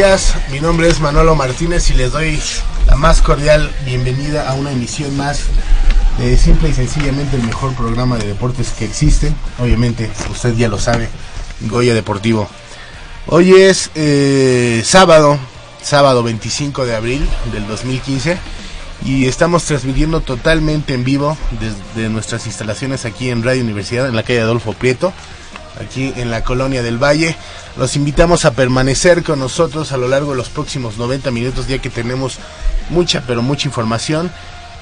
Días. Mi nombre es Manolo Martínez y les doy la más cordial bienvenida a una emisión más de simple y sencillamente el mejor programa de deportes que existe. Obviamente, usted ya lo sabe, Goya Deportivo. Hoy es eh, sábado, sábado 25 de abril del 2015 y estamos transmitiendo totalmente en vivo desde nuestras instalaciones aquí en Radio Universidad en la calle Adolfo Prieto aquí en la colonia del Valle. Los invitamos a permanecer con nosotros a lo largo de los próximos 90 minutos, ya que tenemos mucha, pero mucha información.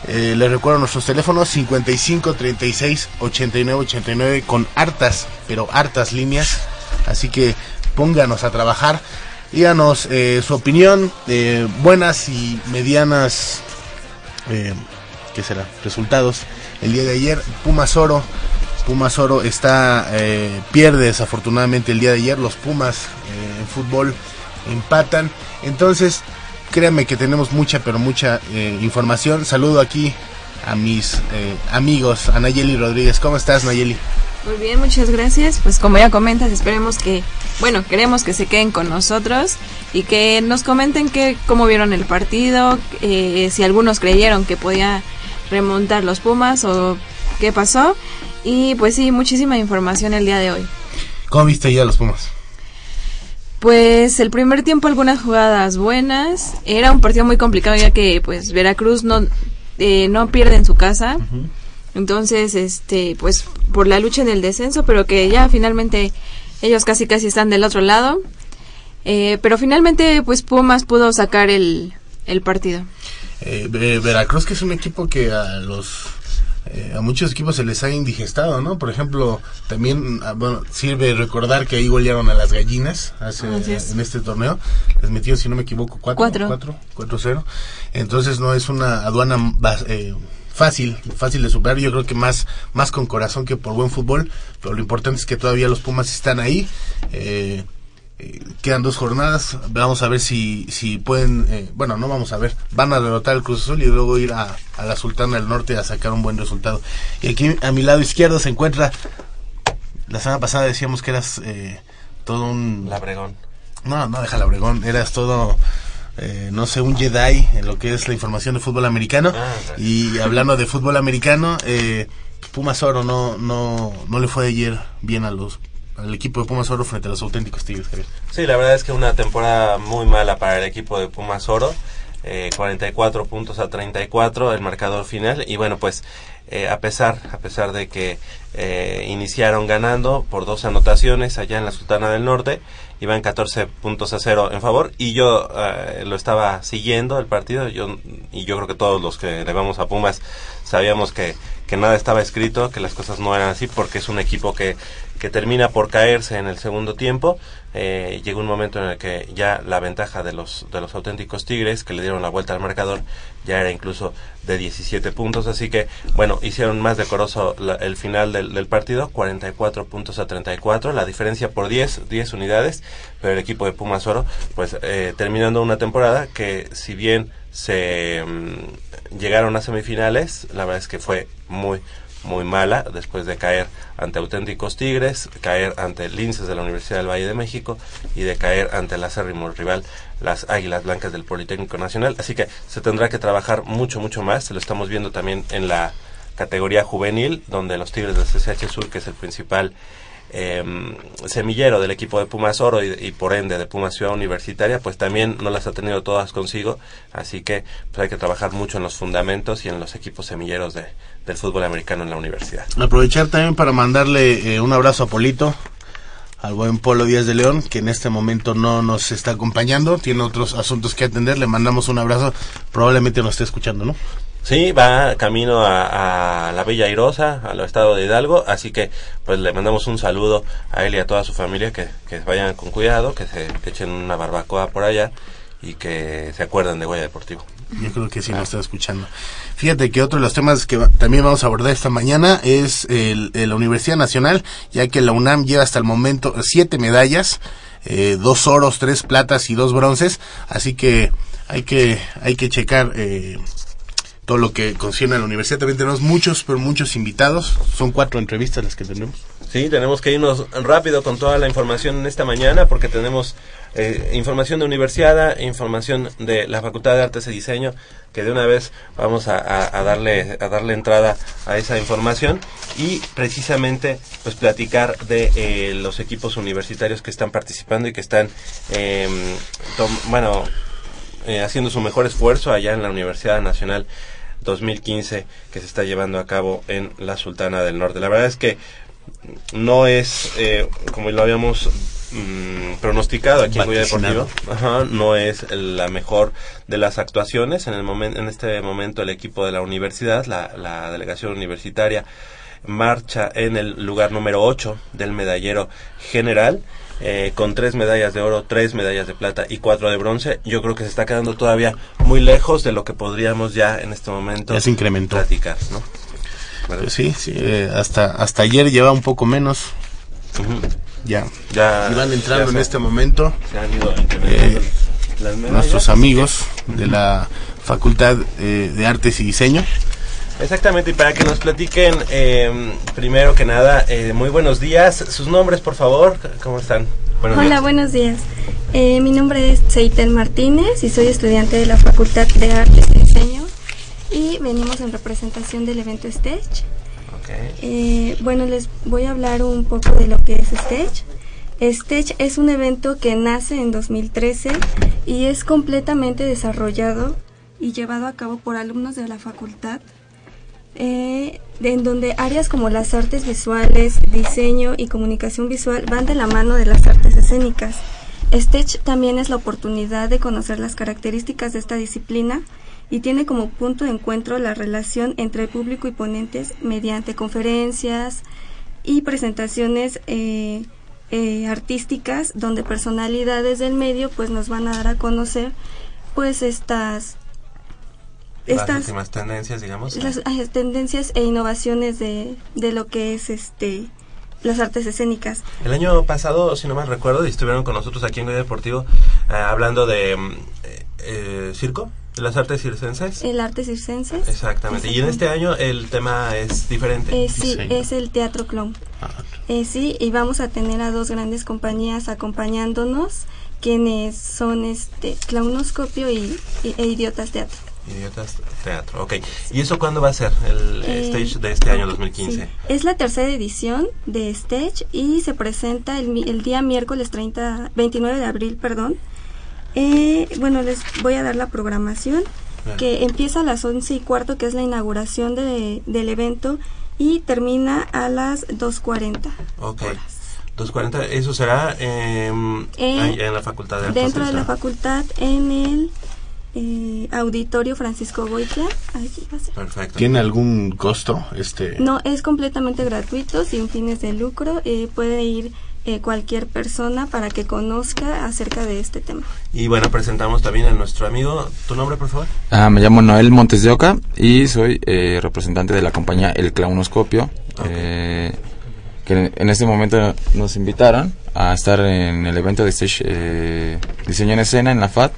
Eh, les recuerdo nuestros teléfonos 55 36 89 89 con hartas, pero hartas líneas. Así que pónganos a trabajar. Díganos eh, su opinión, eh, buenas y medianas, ¿qué será? Resultados. El día de ayer, Pumas Oro Pumas Oro está eh, pierde desafortunadamente el día de ayer. Los Pumas eh, en fútbol empatan. Entonces, créanme que tenemos mucha, pero mucha eh, información. Saludo aquí a mis amigos, a Nayeli Rodríguez. ¿Cómo estás, Nayeli? Muy bien, muchas gracias. Pues como ya comentas, esperemos que, bueno, queremos que se queden con nosotros y que nos comenten que, cómo vieron el partido, si algunos creyeron que podía remontar los Pumas o qué pasó. Y pues sí, muchísima información el día de hoy. ¿Cómo viste ya los Pumas? Pues el primer tiempo algunas jugadas buenas. Era un partido muy complicado ya que pues Veracruz no, eh, no pierde en su casa. Entonces, este, pues por la lucha en el descenso, pero que ya finalmente ellos casi casi están del otro lado. Eh, pero finalmente pues Pumas pudo sacar el, el partido. Eh, Veracruz que es un equipo que a los eh, a muchos equipos se les ha indigestado, ¿no? Por ejemplo, también ah, bueno, sirve recordar que ahí golearon a las gallinas hace, en este torneo. Les metieron, si no me equivoco, 4 4 4-0. Entonces no es una aduana eh, fácil, fácil de superar. Yo creo que más, más con corazón que por buen fútbol. Pero lo importante es que todavía los Pumas están ahí. Eh, eh, quedan dos jornadas, vamos a ver si, si pueden, eh, bueno, no vamos a ver, van a derrotar al Cruz Azul y luego ir a, la Sultana del Norte a sacar un buen resultado. Y aquí a mi lado izquierdo se encuentra, la semana pasada decíamos que eras eh, todo un... Labregón. No, no deja Labregón, eras todo... no sé, un Jedi en lo que es la información de fútbol americano. Ah, y hablando de fútbol americano, Pumas Oro no, no, no le fue ayer bien a los al equipo de Pumas Oro frente a los auténticos Tigres. Sí, la verdad es que una temporada muy mala para el equipo de Pumas Oro. 44 eh, puntos a 34 el marcador final y bueno pues eh, a pesar a pesar de que eh, iniciaron ganando por dos anotaciones allá en la Sultana del Norte iban 14 puntos a cero en favor y yo lo estaba siguiendo el partido yo y yo creo que todos los que le vamos a Pumas sabíamos que que nada estaba escrito, que las cosas no eran así, porque es un equipo que, que termina por caerse en el segundo tiempo. Eh, llegó un momento en el que ya la ventaja de los, de los auténticos Tigres, que le dieron la vuelta al marcador, ya era incluso de 17 puntos. Así que, bueno, hicieron más decoroso el final del, del, partido, 44 puntos a 34, la diferencia por 10, 10 unidades, pero el equipo de Pumas Oro, pues eh, terminando una temporada que, si bien se mm, llegaron a semifinales, la verdad es que fue muy, muy mala después de caer ante auténticos Tigres, caer ante Linces de la Universidad del Valle de México y de caer ante el acérrimo rival las Águilas Blancas del Politécnico Nacional. Así que se tendrá que trabajar mucho, mucho más. Lo estamos viendo también en la categoría juvenil, donde los Tigres del CCH Sur, que es el principal eh, semillero del equipo de Pumas Oro y, por ende de Pumas Ciudad Universitaria, pues también no las ha tenido todas consigo, así que pues hay que trabajar mucho en los fundamentos y en los equipos semilleros de, del fútbol americano en la universidad. Aprovechar también para mandarle eh, un abrazo a Polito, al buen Polo Díaz de León, que en este momento no nos está acompañando, tiene otros asuntos que atender, le mandamos un abrazo, probablemente nos esté escuchando, ¿no? Sí, va camino a, la Bella Airosa, al estado de Hidalgo, así que pues le mandamos un saludo a él y a toda su familia, que, vayan con cuidado, que se echen una barbacoa por allá y que se acuerden de Guaya Deportivo. Yo creo que sí nos está escuchando. Fíjate que otro de los temas que también vamos a abordar esta mañana es el, la Universidad Nacional, ya que la UNAM lleva hasta el momento siete medallas, eh, dos oros, tres platas y dos bronces, así que hay que hay que checar eh, todo lo que concierne a la universidad. También tenemos muchos, pero muchos invitados. Son cuatro entrevistas las que tenemos. Sí, tenemos que irnos rápido con toda la información en esta mañana porque tenemos eh, información de universidad, información de la Facultad de Artes y Diseño, que de una vez vamos a, darle a darle entrada a esa información y precisamente pues platicar de eh, los equipos universitarios que están participando y que están eh, bueno haciendo su mejor esfuerzo allá en la Universidad Nacional 2015 que se está llevando a cabo en la Sultana del Norte. La verdad es que no es, eh, como lo habíamos mm, pronosticado aquí en Goya Deportivo, no es la mejor de las actuaciones. En, el momento en este momento el equipo de la universidad, la, la delegación universitaria, marcha en el lugar número 8 del medallero general eh, con tres medallas de oro, tres medallas de plata y cuatro de bronce, yo creo que se está quedando todavía muy lejos de lo que podríamos ya en este momento ya se incrementó. platicar, ¿no? Pues sí, sí eh, hasta, hasta ayer lleva un poco menos. Ya, ya van entrando en este momento eh, nuestros amigos de la Facultad de Artes y Diseño. Exactamente, y para que nos platiquen, eh, primero que nada, eh, muy buenos días. Sus nombres, por favor, ¿cómo están? Hola, buenos días. Eh, mi nombre es Seitel Martínez y soy estudiante de la Facultad de Artes y Diseño y venimos en representación del evento Stage. Okay. bueno, les voy a hablar un poco de lo que es Stage. Stage es un evento que nace en 2013 y es completamente desarrollado y llevado a cabo por alumnos de la facultad eh, en donde áreas como las artes visuales, diseño y comunicación visual van de la mano de las artes escénicas. Stage también es la oportunidad de conocer las características de esta disciplina y tiene como punto de encuentro la relación entre público y ponentes mediante conferencias y presentaciones eh, eh, artísticas donde personalidades del medio pues nos van a dar a conocer pues estas estas las últimas tendencias, digamos. Las tendencias e innovaciones de, de lo que es este las artes escénicas. El año pasado, si no mal recuerdo, estuvieron con nosotros aquí en Goya Deportivo eh, hablando de mm, eh, eh, circo, de las artes circenses. El arte circenses. Exactamente. Y en este año el tema es diferente. sí, es el teatro clown. Ah, sí, y vamos a tener a dos grandes compañías acompañándonos, quienes son este Clownoscopio y, e Idiotas Teatro. Idiotas Teatro, ok. ¿Y eso cuándo va a ser el eh, stage de este año 2015? Es la tercera edición de stage y se presenta el, el día miércoles 30, 29 de abril, perdón. Eh, bueno, les voy a dar la programación que empieza a las 11 y cuarto, que es la inauguración de, del evento, y termina a las 2.40. Ok. 2.40, eso será em, en la Facultad de Artes. Dentro de la facultad, en el eh, Auditorio Francisco Goitia. Perfecto. ¿Tiene algún costo? este No, es completamente gratuito, sin fines de lucro. Eh, puede ir eh, cualquier persona para que conozca acerca de este tema. Y bueno, presentamos también a nuestro amigo. ¿Tu nombre, por favor? Ah, me llamo Noel Montes de Oca y soy eh, representante de la compañía El Clownoscopio. Eh, que en este momento nos invitaron a estar en el evento de Stage Diseño en Escena en la FAT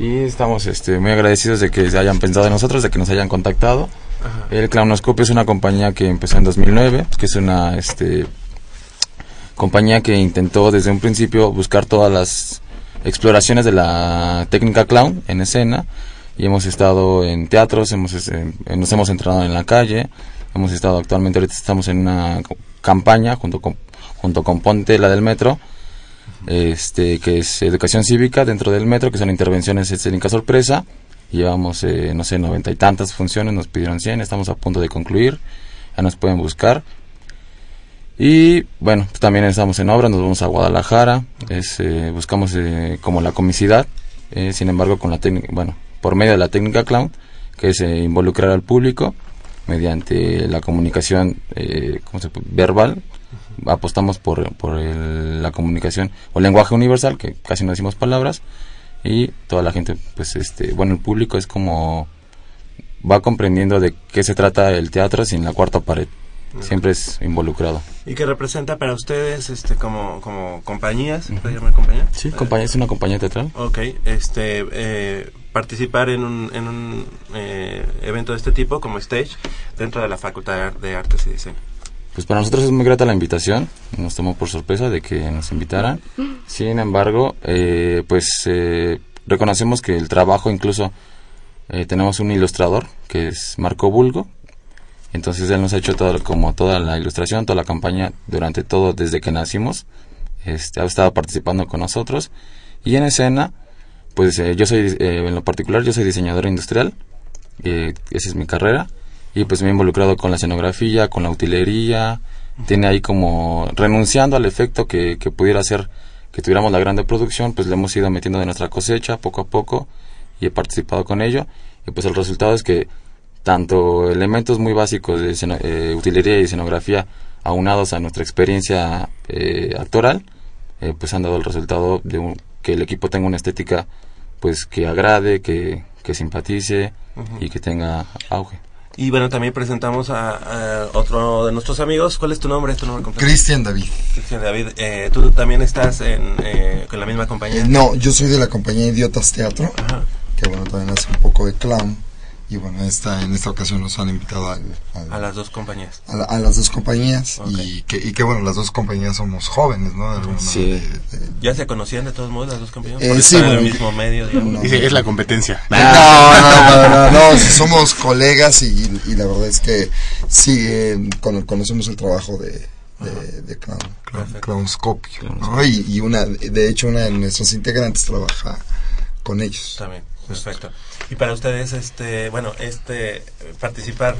y estamos este, muy agradecidos de que se hayan pensado en nosotros, de que nos hayan contactado. El Clownoscopio es una compañía que empezó en 2009, que es una este, compañía que intentó desde un principio buscar todas las exploraciones de la técnica clown en escena y hemos estado en teatros, hemos, este, nos hemos entrado en la calle, hemos estado actualmente, ahorita estamos en una campaña junto con, junto con Ponte, la del metro, este, que es educación cívica dentro del metro, que son intervenciones escénicas sorpresa. Llevamos, eh, no sé, noventa y tantas funciones, nos pidieron 100, estamos a punto de concluir, ya nos pueden buscar. Y bueno, pues también estamos en obra, nos vamos a Guadalajara, es, eh, buscamos eh, como la comicidad, eh, sin embargo con la técnica, bueno, por medio de la técnica clown, que es involucrar al público mediante la comunicación ¿cómo verbal, apostamos por, por la comunicación o lenguaje universal, que casi no decimos palabras, y toda la gente, pues este, bueno, el público es como va comprendiendo de qué se trata el teatro sin la cuarta pared siempre es involucrado. ¿Y qué representa para ustedes este como, como compañías? ¿Se llama compañía? Sí, compañía, es una compañía teatral. Ok, este, eh, participar en un, en un eh, evento de este tipo como stage dentro de la Facultad de Artes y Diseño. Pues para nosotros es muy grata la invitación, nos tomó por sorpresa de que nos invitaran. Sin embargo, eh, pues reconocemos que el trabajo incluso tenemos un ilustrador que es Marco Bulgo, entonces él nos ha hecho todo, como toda la ilustración, toda la campaña durante todo desde que nacimos. Este, ha estado participando con nosotros. Y en escena, pues eh, yo soy, eh, en lo particular, yo soy diseñador industrial. Eh, esa es mi carrera. Y pues me he involucrado con la escenografía, con la utilería. Tiene ahí como, renunciando al efecto que, que pudiera ser que tuviéramos la grande producción, pues le hemos ido metiendo de nuestra cosecha poco a poco y he participado con ello. Y pues el resultado es que tanto elementos muy básicos de eh, utilería y escenografía aunados a nuestra experiencia eh, actoral, eh, pues han dado el resultado de que el equipo tenga una estética pues que agrade, que, que simpatice y que tenga auge. Y bueno, también presentamos a, otro de nuestros amigos. ¿Cuál es tu nombre? Cristian David. Cristian David, ¿tú también estás en, con la misma compañía? no, yo soy de la compañía Idiotas Teatro, que bueno, también hace un poco de clown y bueno, esta, en esta ocasión nos han invitado a las dos compañías. A, las dos compañías y, que, y que bueno, las dos compañías somos jóvenes, ¿no? sí. ¿Ya se conocían de todos modos las dos compañías? Eh, sí, en el mismo medio, es la competencia. No, no, no, no, somos colegas y, y, la verdad es que sí, eh, conocemos el trabajo de, de, de Clown, Clownscopio, ¿no? y, y una, de hecho una de nuestros integrantes trabaja con ellos. También, perfecto. Y para ustedes, este, bueno, este, participar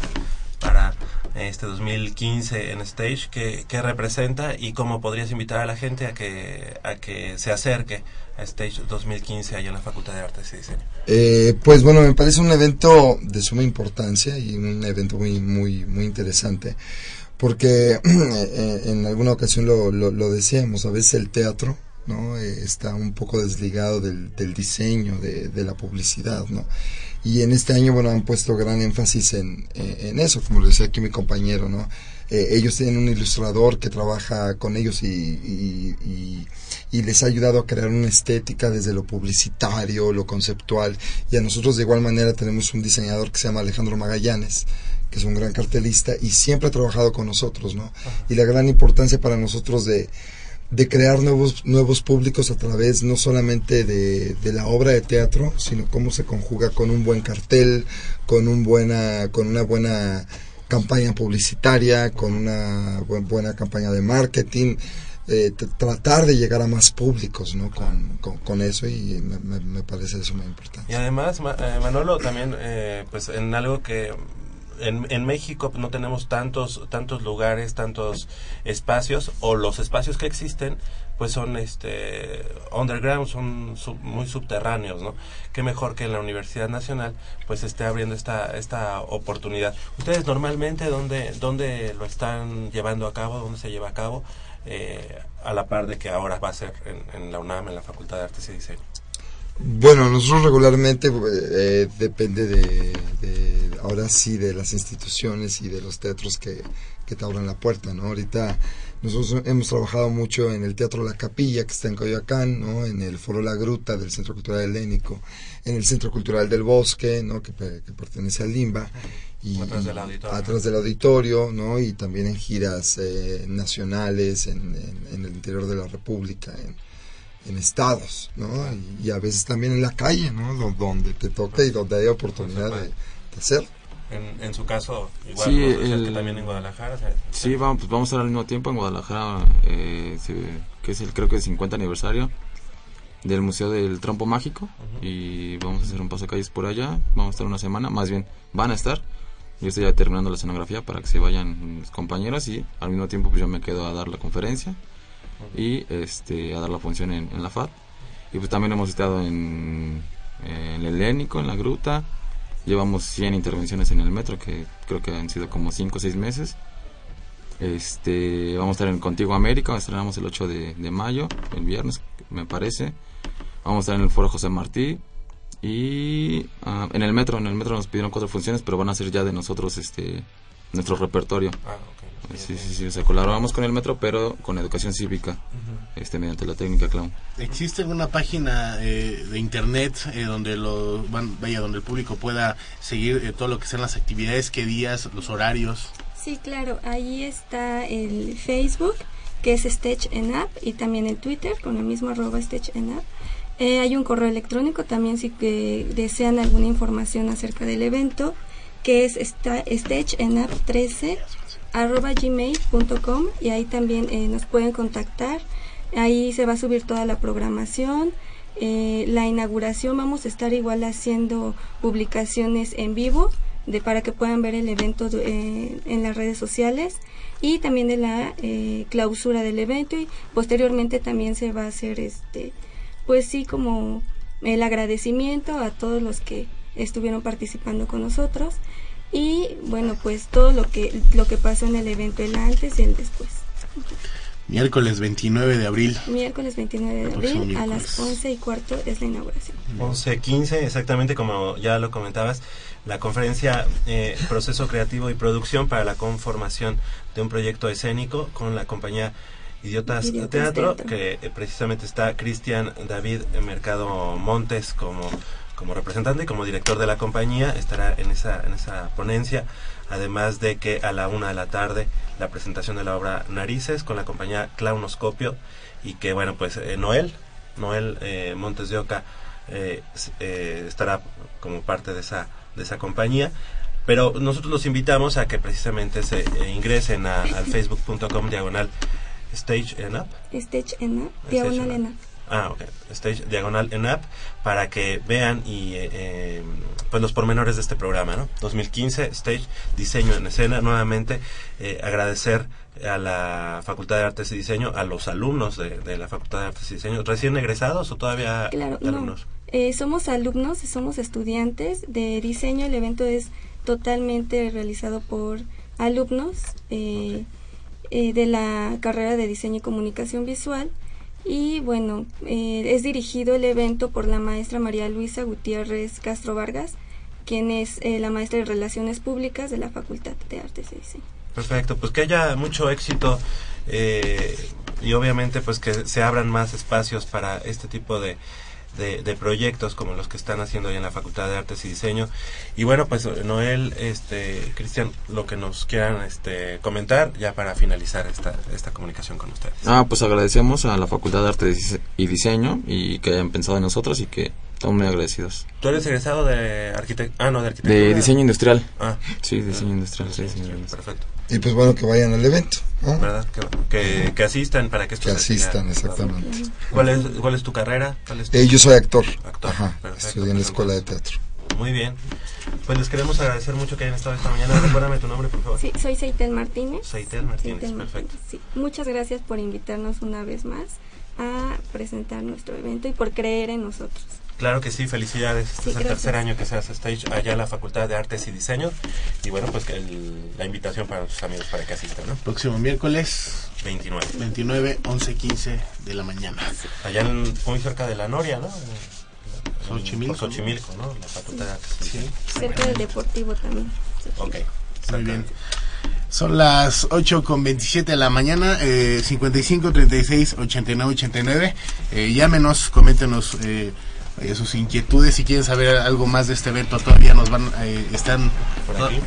para este 2015 en Stage, ¿qué, ¿qué, representa y cómo podrías invitar a la gente a que, a que se acerque a Stage 2015 allá en la Facultad de Artes y Diseño? Eh, pues bueno, me parece un evento de suma importancia y un evento muy, muy, muy interesante porque eh, en alguna ocasión lo, lo decíamos, a veces el teatro ¿no? Eh, está un poco desligado del, del diseño, de, de, la publicidad, ¿no? Y en este año, bueno, han puesto gran énfasis en, en, eso, como lo decía aquí mi compañero, ¿no? Eh, ellos tienen un ilustrador que trabaja con ellos y, y, y, les ha ayudado a crear una estética desde lo publicitario, lo conceptual, y a nosotros de igual manera tenemos un diseñador que se llama Alejandro Magallanes, que es un gran cartelista y siempre ha trabajado con nosotros, ¿no? Y la gran importancia para nosotros de de crear nuevos, nuevos públicos a través no solamente de, de, la obra de teatro, sino cómo se conjuga con un buen cartel, con, un buena, con una buena campaña publicitaria, con una buena campaña de marketing, eh, tratar de llegar a más públicos ¿no? con, con, eso y me, me, parece eso muy importante. Y además, eh, Manolo, también eh, pues en algo que en, en, México no tenemos tantos tantos lugares, tantos espacios o los espacios que existen pues son este underground, son muy subterráneos, ¿no? Qué mejor que en la Universidad Nacional pues esté abriendo esta esta oportunidad. Ustedes normalmente dónde dónde lo están llevando a cabo, dónde se lleva a cabo eh, a la par de que ahora va a ser en, en la UNAM, en la Facultad de Artes y Diseño. Bueno, nosotros regularmente eh, depende de, ahora sí, de las instituciones y de los teatros que, que te abran la puerta, ¿no? Ahorita nosotros hemos trabajado mucho en el Teatro La Capilla, que está en Coyoacán, ¿no? En el Foro La Gruta del Centro Cultural Helénico, en el Centro Cultural del Bosque, ¿no? Que, pertenece al Limba. Y, atrás del auditorio. Atrás del auditorio, ¿no? Y también en giras eh, nacionales en, en, el interior de la República, en, en estados, ¿no? Y, a veces también en la calle, ¿no? Donde te toca y donde hay oportunidad de, hacerlo. En, en, su caso, igual sí, también en Guadalajara. sí, vamos, pues vamos a estar al mismo tiempo en Guadalajara, eh, que es el creo que el 50 aniversario del Museo del Trompo Mágico y vamos a hacer un paso calles por allá, vamos a estar una semana, más bien van a estar. Yo estoy ya terminando la escenografía para que se vayan mis compañeros y al mismo tiempo pues yo me quedo a dar la conferencia y este, a dar la función en, la FAD. Y pues también hemos estado en, el Helénico, en la Gruta. Llevamos 100 intervenciones en el metro, que creo que han sido como 5 o 6 meses. Este, vamos a estar en Contigo América, estrenamos el 8 de, mayo, el viernes, me parece. Vamos a estar en el Foro José Martí. Y ah, en el metro, en el metro nos pidieron cuatro funciones, pero van a ser ya de nosotros este nuestro repertorio. Ah, Sí, sí, sí, o sea, colaboramos con el metro, pero con educación cívica, este mediante la técnica clown. ¿Existe alguna página eh, de internet eh, donde lo van, vaya, donde el público pueda seguir eh, todo lo que sean las actividades, qué días, los horarios? Sí, claro, ahí está el Facebook, que es Stage en App, y también el Twitter, con el mismo arroba Stage en App. hay un correo electrónico también si que desean alguna información acerca del evento, que es stageenapp13 arroba gmail.com y ahí también eh, nos pueden contactar. Ahí se va a subir toda la programación. Eh, la inauguración vamos a estar igual haciendo publicaciones en vivo de para que puedan ver el evento eh, en las redes sociales y también de la clausura del evento y posteriormente también se va a hacer este pues sí como el agradecimiento a todos los que estuvieron participando con nosotros y bueno pues todo lo que lo que pasó en el evento el antes y el después Miércoles 29 de abril. Miércoles 29 de abril a las 11 y cuarto es la inauguración. 11.15, exactamente como ya lo comentabas, la conferencia eh, Proceso Creativo y Producción para la conformación de un proyecto escénico con la compañía Idiotas, Teatro, que eh, precisamente está Cristian David Mercado Montes como como representante y como director de la compañía estará en esa, en esa ponencia, además de que a la una de la tarde la presentación de la obra Narices con la compañía Clownoscopio y que bueno pues eh, Noel, Noel eh, Montes de Oca eh, estará como parte de esa, de esa compañía. Pero nosotros los invitamos a que precisamente se ingresen a, al facebook.com diagonal Stage en Up. Stage en Up, diagonal en Up. Ah, ok. Stage diagonal en app para que vean y eh, eh, pues los pormenores de este programa, ¿no? 2015 Stage diseño en escena. Nuevamente eh, agradecer a la Facultad de Artes y Diseño, a los alumnos de, la Facultad de Artes y Diseño, recién egresados o todavía claro, alumnos. No. somos alumnos, somos estudiantes de diseño. El evento es totalmente realizado por alumnos de la carrera de diseño y comunicación visual y bueno, eh, es dirigido el evento por la maestra María Luisa Gutiérrez Castro Vargas, quien es eh, la maestra de Relaciones Públicas de la Facultad de Artes y Diseño. Perfecto, pues que haya mucho éxito eh, y obviamente pues que se abran más espacios para este tipo de, de, proyectos como los que están haciendo hoy en la Facultad de Artes y Diseño. Y bueno, pues Noel, este, Cristian, lo que nos quieran este, comentar ya para finalizar esta, esta comunicación con ustedes. Ah, pues agradecemos a la Facultad de Artes y Diseño y que hayan pensado en nosotros y que estamos muy agradecidos. ¿Tú eres egresado de arquitectura? Ah, no, de arquitectura. De diseño industrial. Ah. Sí, diseño industrial. Sí, perfecto. Y pues bueno, que vayan al evento. ¿Verdad? Que, que, asistan para que esto Que asistan, exactamente. ¿Cuál es, ¿Cuál es tu carrera? Eh, yo soy actor. Actor. Ajá, estudié en la escuela de teatro. Muy bien. Pues les queremos agradecer mucho que hayan estado esta mañana. Recuérdame tu nombre, por favor. Sí, soy Seitel Martínez. Seitel Martínez, perfecto. sí. Muchas gracias por invitarnos una vez más a presentar nuestro evento y por creer en nosotros. Claro que sí, felicidades. este es el tercer año que se hace Stage allá en la Facultad de Artes y Diseño. Y bueno, pues que la invitación para sus amigos para que asistan. ¿no? Próximo miércoles 29. 29, 11, 15 de la mañana. Allá en, muy cerca de la Noria, ¿no? Xochimilco. Xochimilco, ¿no? La Facultad de Artes. Sí. Cerca del Deportivo también. Ok. Muy bien. Son las 8 con 27 de la mañana, eh, 55 36 89 89. Eh, llámenos, coméntenos eh, eh, sus inquietudes. Si quieren saber algo más de este evento, todavía nos van, eh, están,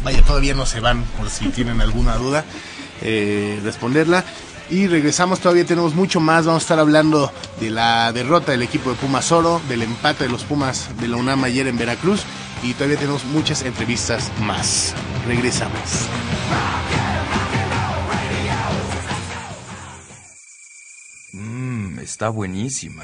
vaya, todavía no se van por si tienen alguna duda, eh, responderla. Y regresamos, todavía tenemos mucho más. Vamos a estar hablando de la derrota del equipo de Pumas Oro, del empate de los Pumas de la UNAM ayer en Veracruz. Y todavía tenemos muchas entrevistas más. Regresamos. Mmm, está buenísima.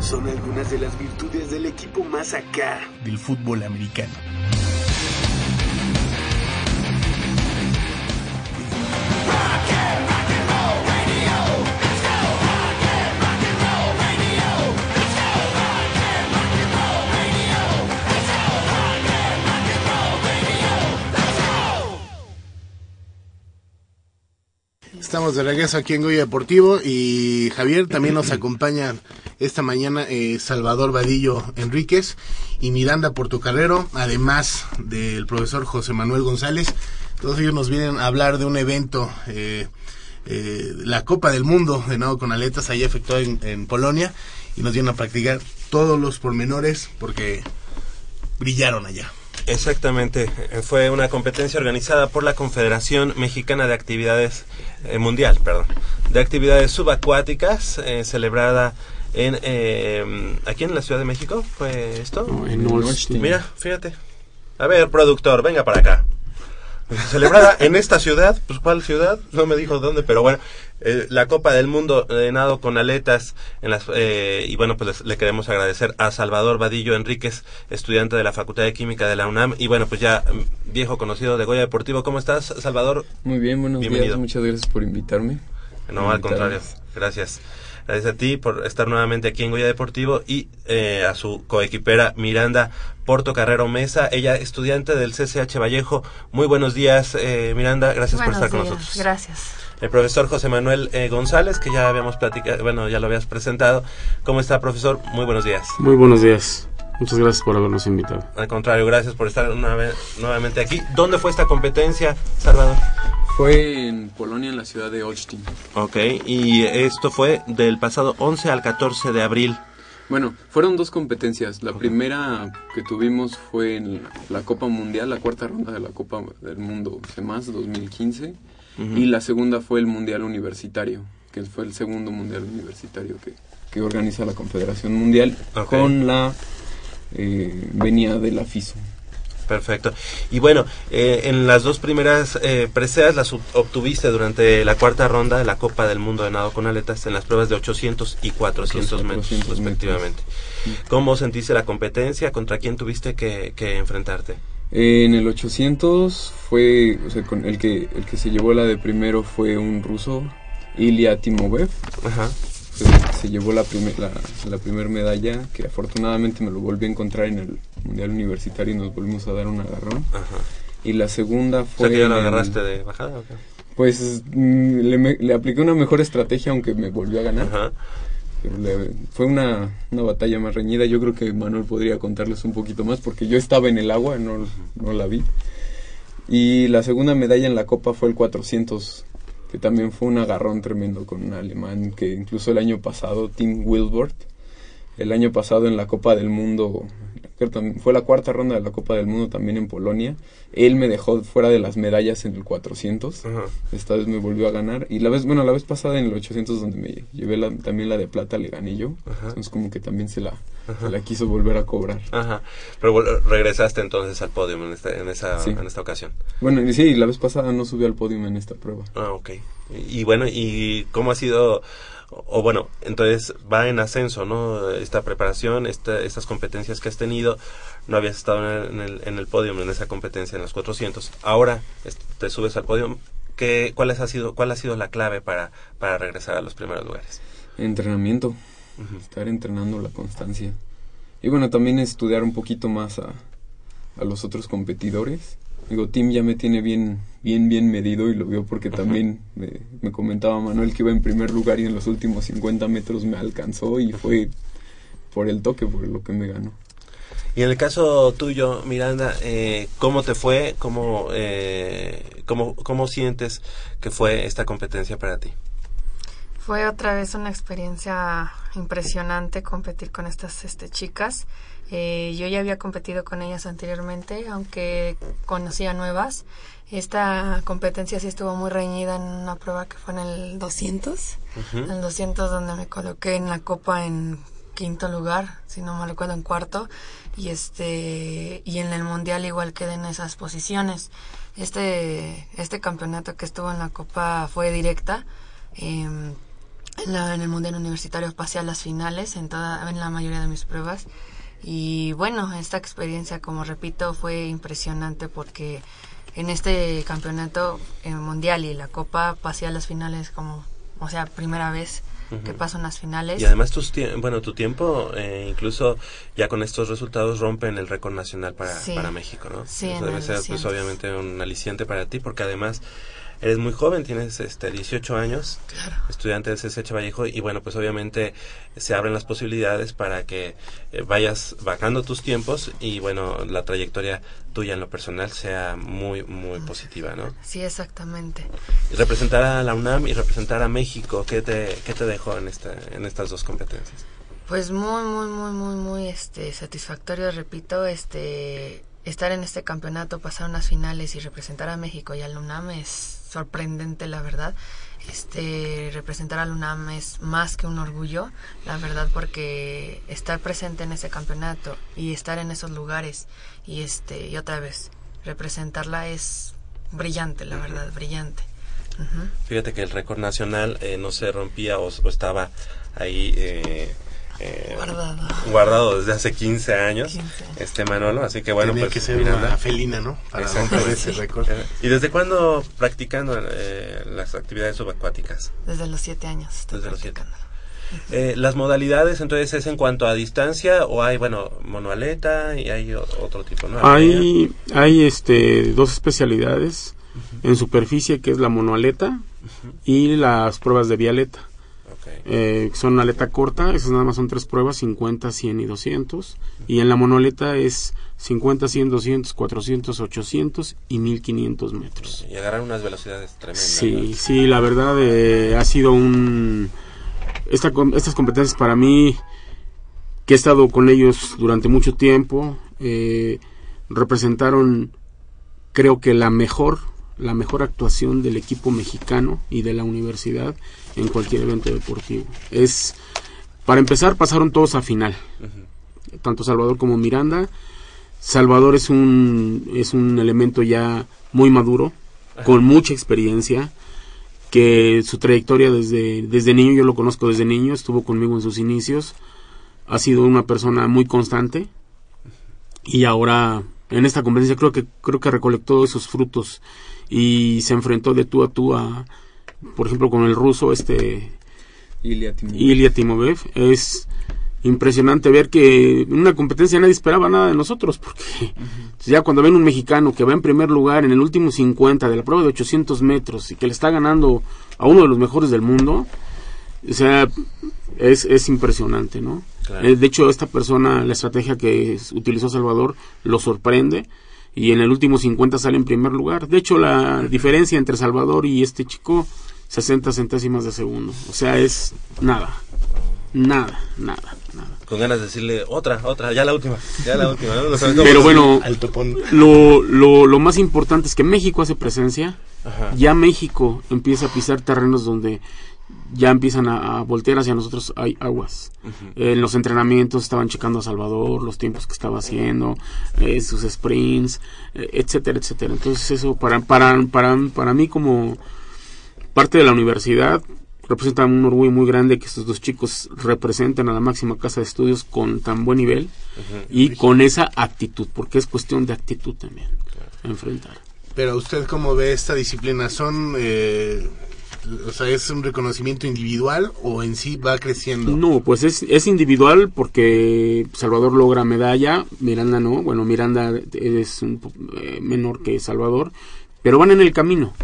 Son algunas de las virtudes del equipo más acá del fútbol americano. Estamos de regreso aquí en Goya Deportivo y Javier también nos acompaña esta mañana eh, Salvador Vadillo Enríquez y Miranda Portocarrero, además del profesor José Manuel González. Todos ellos nos vienen a hablar de un evento, eh, eh, la Copa del Mundo de nuevo con aletas, ahí efectuado en, en Polonia y nos vienen a practicar todos los pormenores porque brillaron allá. Exactamente, fue una competencia organizada por la Confederación Mexicana de Actividades eh, Mundial, perdón, de Actividades Subacuáticas, eh, celebrada en eh, aquí en la Ciudad de México. ¿Fue esto? en Mira, fíjate. A ver, productor, venga para acá celebrada en esta ciudad, pues ¿cuál ciudad? No me dijo dónde, pero bueno, eh, la Copa del Mundo de nado con aletas en las eh, y bueno, pues le queremos agradecer a Salvador Vadillo Enríquez, estudiante de la Facultad de Química de la UNAM y bueno, pues ya mm, viejo conocido de Goya Deportivo. ¿Cómo estás, Salvador? Muy bien, buenos días, muchas gracias por invitarme. No, al contrario, gracias. Gracias a ti por estar nuevamente aquí en Goya Deportivo y eh, a su coequipera Miranda Porto Carrero Mesa, ella estudiante del CCH Vallejo. Muy buenos días, eh, Miranda, gracias por estar con nosotros. Gracias. El profesor José Manuel eh, González, que ya habíamos platicado, bueno, ya lo habías presentado. ¿Cómo está, profesor? Muy buenos días. Muy buenos días. Muchas gracias por habernos invitado. Al contrario, gracias por estar una vez, nuevamente aquí. ¿Dónde fue esta competencia, Salvador? Fue en Polonia, en la ciudad de Olsztyn. Ok, y esto fue del pasado 11 al 14 de abril. Bueno, fueron dos competencias. La primera que tuvimos fue en la Copa Mundial, la cuarta ronda de la Copa del Mundo CEMAS 2015. Y la segunda fue el Mundial Universitario, que fue el segundo Mundial Universitario que, que organiza la Confederación Mundial con la eh, venía de la FISO. Perfecto. Y bueno, eh, en las dos primeras eh, preseas las obtuviste durante la cuarta ronda de la Copa del Mundo de Nado con Aletas en las pruebas de 800 y 400, metros respectivamente. ¿Cómo sentiste la competencia? ¿Contra quién tuviste que, enfrentarte? Eh, en el 800 fue, o sea, con el que el que se llevó la de primero fue un ruso, Ilya Timovev. Ajá se, llevó la primera la, primer medalla, que afortunadamente me lo volví a encontrar en el Mundial Universitario y nos volvimos a dar un agarrón. Y la segunda fue... O sea, que ya lo agarraste de bajada o qué? Pues mm, le, le, apliqué una mejor estrategia aunque me volvió a ganar. fue una, una, batalla más reñida. Yo creo que Manuel podría contarles un poquito más porque yo estaba en el agua, no, no la vi. Y la segunda medalla en la Copa fue el 400 que también fue un agarrón tremendo con un alemán que incluso el año pasado, Tim Wilbert, el año pasado en la Copa del Mundo, fue la cuarta ronda de la Copa del Mundo también en Polonia, él me dejó fuera de las medallas en el 400, esta vez me volvió a ganar, y la vez, bueno, la vez pasada en el 800 donde me llevé también la de plata le gané yo, entonces como que también se la, la quiso volver a cobrar. Ajá. Pero regresaste entonces al podio en esta, en esa, en esta ocasión. Bueno, sí, la vez pasada no subió al podio en esta prueba. Ah, ok. Y, bueno, ¿y cómo ha sido o bueno, entonces va en ascenso, ¿no? Esta preparación, esta, estas competencias que has tenido, no habías estado en el, en el, podio, en esa competencia en los 400, ahora te subes al podio, ¿qué, cuál, ha sido, ¿cuál ha sido la clave para, para regresar a los primeros lugares? Entrenamiento, estar entrenando la constancia. Y bueno, también estudiar un poquito más a, a los otros competidores. Digo, Tim ya me tiene bien, bien, bien medido y lo vio porque también me, comentaba Manuel que iba en primer lugar y en los últimos 50 metros me alcanzó y fue por el toque, por lo que me ganó. Y en el caso tuyo, Miranda, eh, ¿cómo te fue? ¿Cómo, eh, cómo, ¿Cómo sientes que fue esta competencia para ti? Fue otra vez una experiencia impresionante competir con estas este, chicas. Eh, yo ya había competido con ellas anteriormente, aunque conocía nuevas. Esta competencia sí estuvo muy reñida en una prueba que fue en el 200. En el 200 donde me coloqué en la copa en quinto lugar, si no me recuerdo en cuarto. Y, este, y en el mundial igual quedé en esas posiciones. Este, este campeonato que estuvo en la copa fue directa. Eh, en, el Mundial Universitario pasé a las finales en, toda, en la mayoría de mis pruebas. Y bueno, esta experiencia, como repito, fue impresionante porque en este campeonato mundial y la Copa pasé a las finales como, o sea, primera vez que paso en las finales. Y además tus bueno, tu tiempo, eh, incluso ya con estos resultados rompen el récord nacional para, para México, ¿no? Sí, Eso debe ser pues obviamente un aliciente para ti porque además eres muy joven, tienes este 18 años, estudiante de CSH Vallejo y bueno, pues obviamente se abren las posibilidades para que eh, vayas bajando tus tiempos y bueno, la trayectoria tuya en lo personal sea muy muy positiva, ¿no? Sí, exactamente. Y representar a la UNAM y representar a México, ¿qué te qué te dejó en esta en estas dos competencias? Pues muy muy muy muy muy este satisfactorio, repito, este estar en este campeonato, pasar unas finales y representar a México y a la UNAM es sorprendente, la verdad. Este, representar al UNAM es más que un orgullo, la verdad, porque estar presente en ese campeonato y estar en esos lugares y este y otra vez representarla es brillante, la verdad, brillante. Fíjate que el récord nacional eh, no se rompía o, estaba ahí eh, eh, guardado. guardado desde hace 15 años, este Manolo, así que bueno, Tenía pues que ser una felina, ¿no? Para romper ese récord. ¿Y desde cuándo practicando eh, las actividades subacuáticas? Desde los 7 años. Desde los 7 eh, las modalidades entonces es en cuanto a distancia o hay bueno monoaleta y hay otro tipo no hay hay este dos especialidades en superficie que es la monoaleta y las pruebas de vialeta eh, son una aleta corta, esas nada más son tres pruebas, 50, 100 y 200. Y en la monoleta es 50, 100, 200, 400, 800 y 1500 metros. Y agarrar unas velocidades tremendas. Sí, sí, la verdad eh, ha sido un... Esta, estas competencias para mí, que he estado con ellos durante mucho tiempo, eh, representaron creo que la mejor la mejor actuación del equipo mexicano y de la universidad en cualquier evento deportivo. Es, para empezar, pasaron todos a final. tanto Salvador como Miranda. Salvador es un, es un elemento ya muy maduro, con mucha experiencia, que su trayectoria desde, desde niño, yo lo conozco desde niño, estuvo conmigo en sus inicios, ha sido una persona muy constante y ahora en esta competencia creo que creo que recolectó esos frutos y se enfrentó de tú a tú a por ejemplo con el ruso este Ilya Timovev. Ilya Timovev es impresionante ver que en una competencia nadie esperaba nada de nosotros, porque ya cuando ven un mexicano que va en primer lugar en el último 50 de la prueba de 800 metros y que le está ganando a uno de los mejores del mundo, o sea, es, es impresionante, ¿no? Eh, de hecho, esta persona, la estrategia que utilizó Salvador, lo sorprende y en el último 50 sale en primer lugar. De hecho, la diferencia entre Salvador y este chico, 60 centésimas de segundo. O sea, es nada, nada, nada con ganas de decirle otra, otra, ya la última, ya la última. Pero bueno, lo, lo, lo, más importante es que México hace presencia, ya México empieza a pisar terrenos donde ya empiezan a, voltear hacia nosotros hay aguas. en los entrenamientos estaban checando a Salvador, los tiempos que estaba haciendo, eh, sus sprints, eh, etcétera, etcétera. Entonces eso para, para, para, para mí como parte de la universidad representa un orgullo muy grande que estos dos chicos representen a la máxima casa de estudios con tan buen nivel y con esa actitud, porque es cuestión de actitud también, enfrentar. Pero usted cómo ve esta disciplina, son... Eh, o sea, ¿es un reconocimiento individual o en sí va creciendo? No, pues es, es individual porque Salvador logra medalla, Miranda no, bueno, Miranda es un, eh, menor que Salvador, pero van en el camino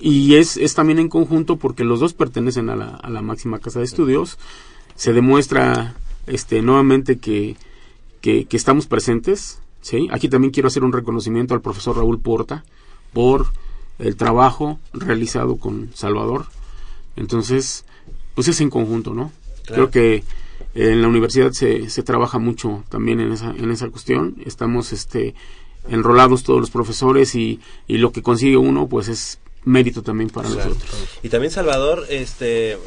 y es, es también en conjunto porque los dos pertenecen a la, a la máxima casa de estudios. Se demuestra este, nuevamente que, que, estamos presentes. ¿sí? Aquí también quiero hacer un reconocimiento al profesor Raúl Porta por el trabajo realizado con Salvador. Entonces, pues es en conjunto, ¿no? Creo que en la universidad se, se trabaja mucho también en esa, en esa cuestión. Estamos este, enrolados todos los profesores y, y lo que consigue uno pues es mérito también para nosotros. Y también Salvador, este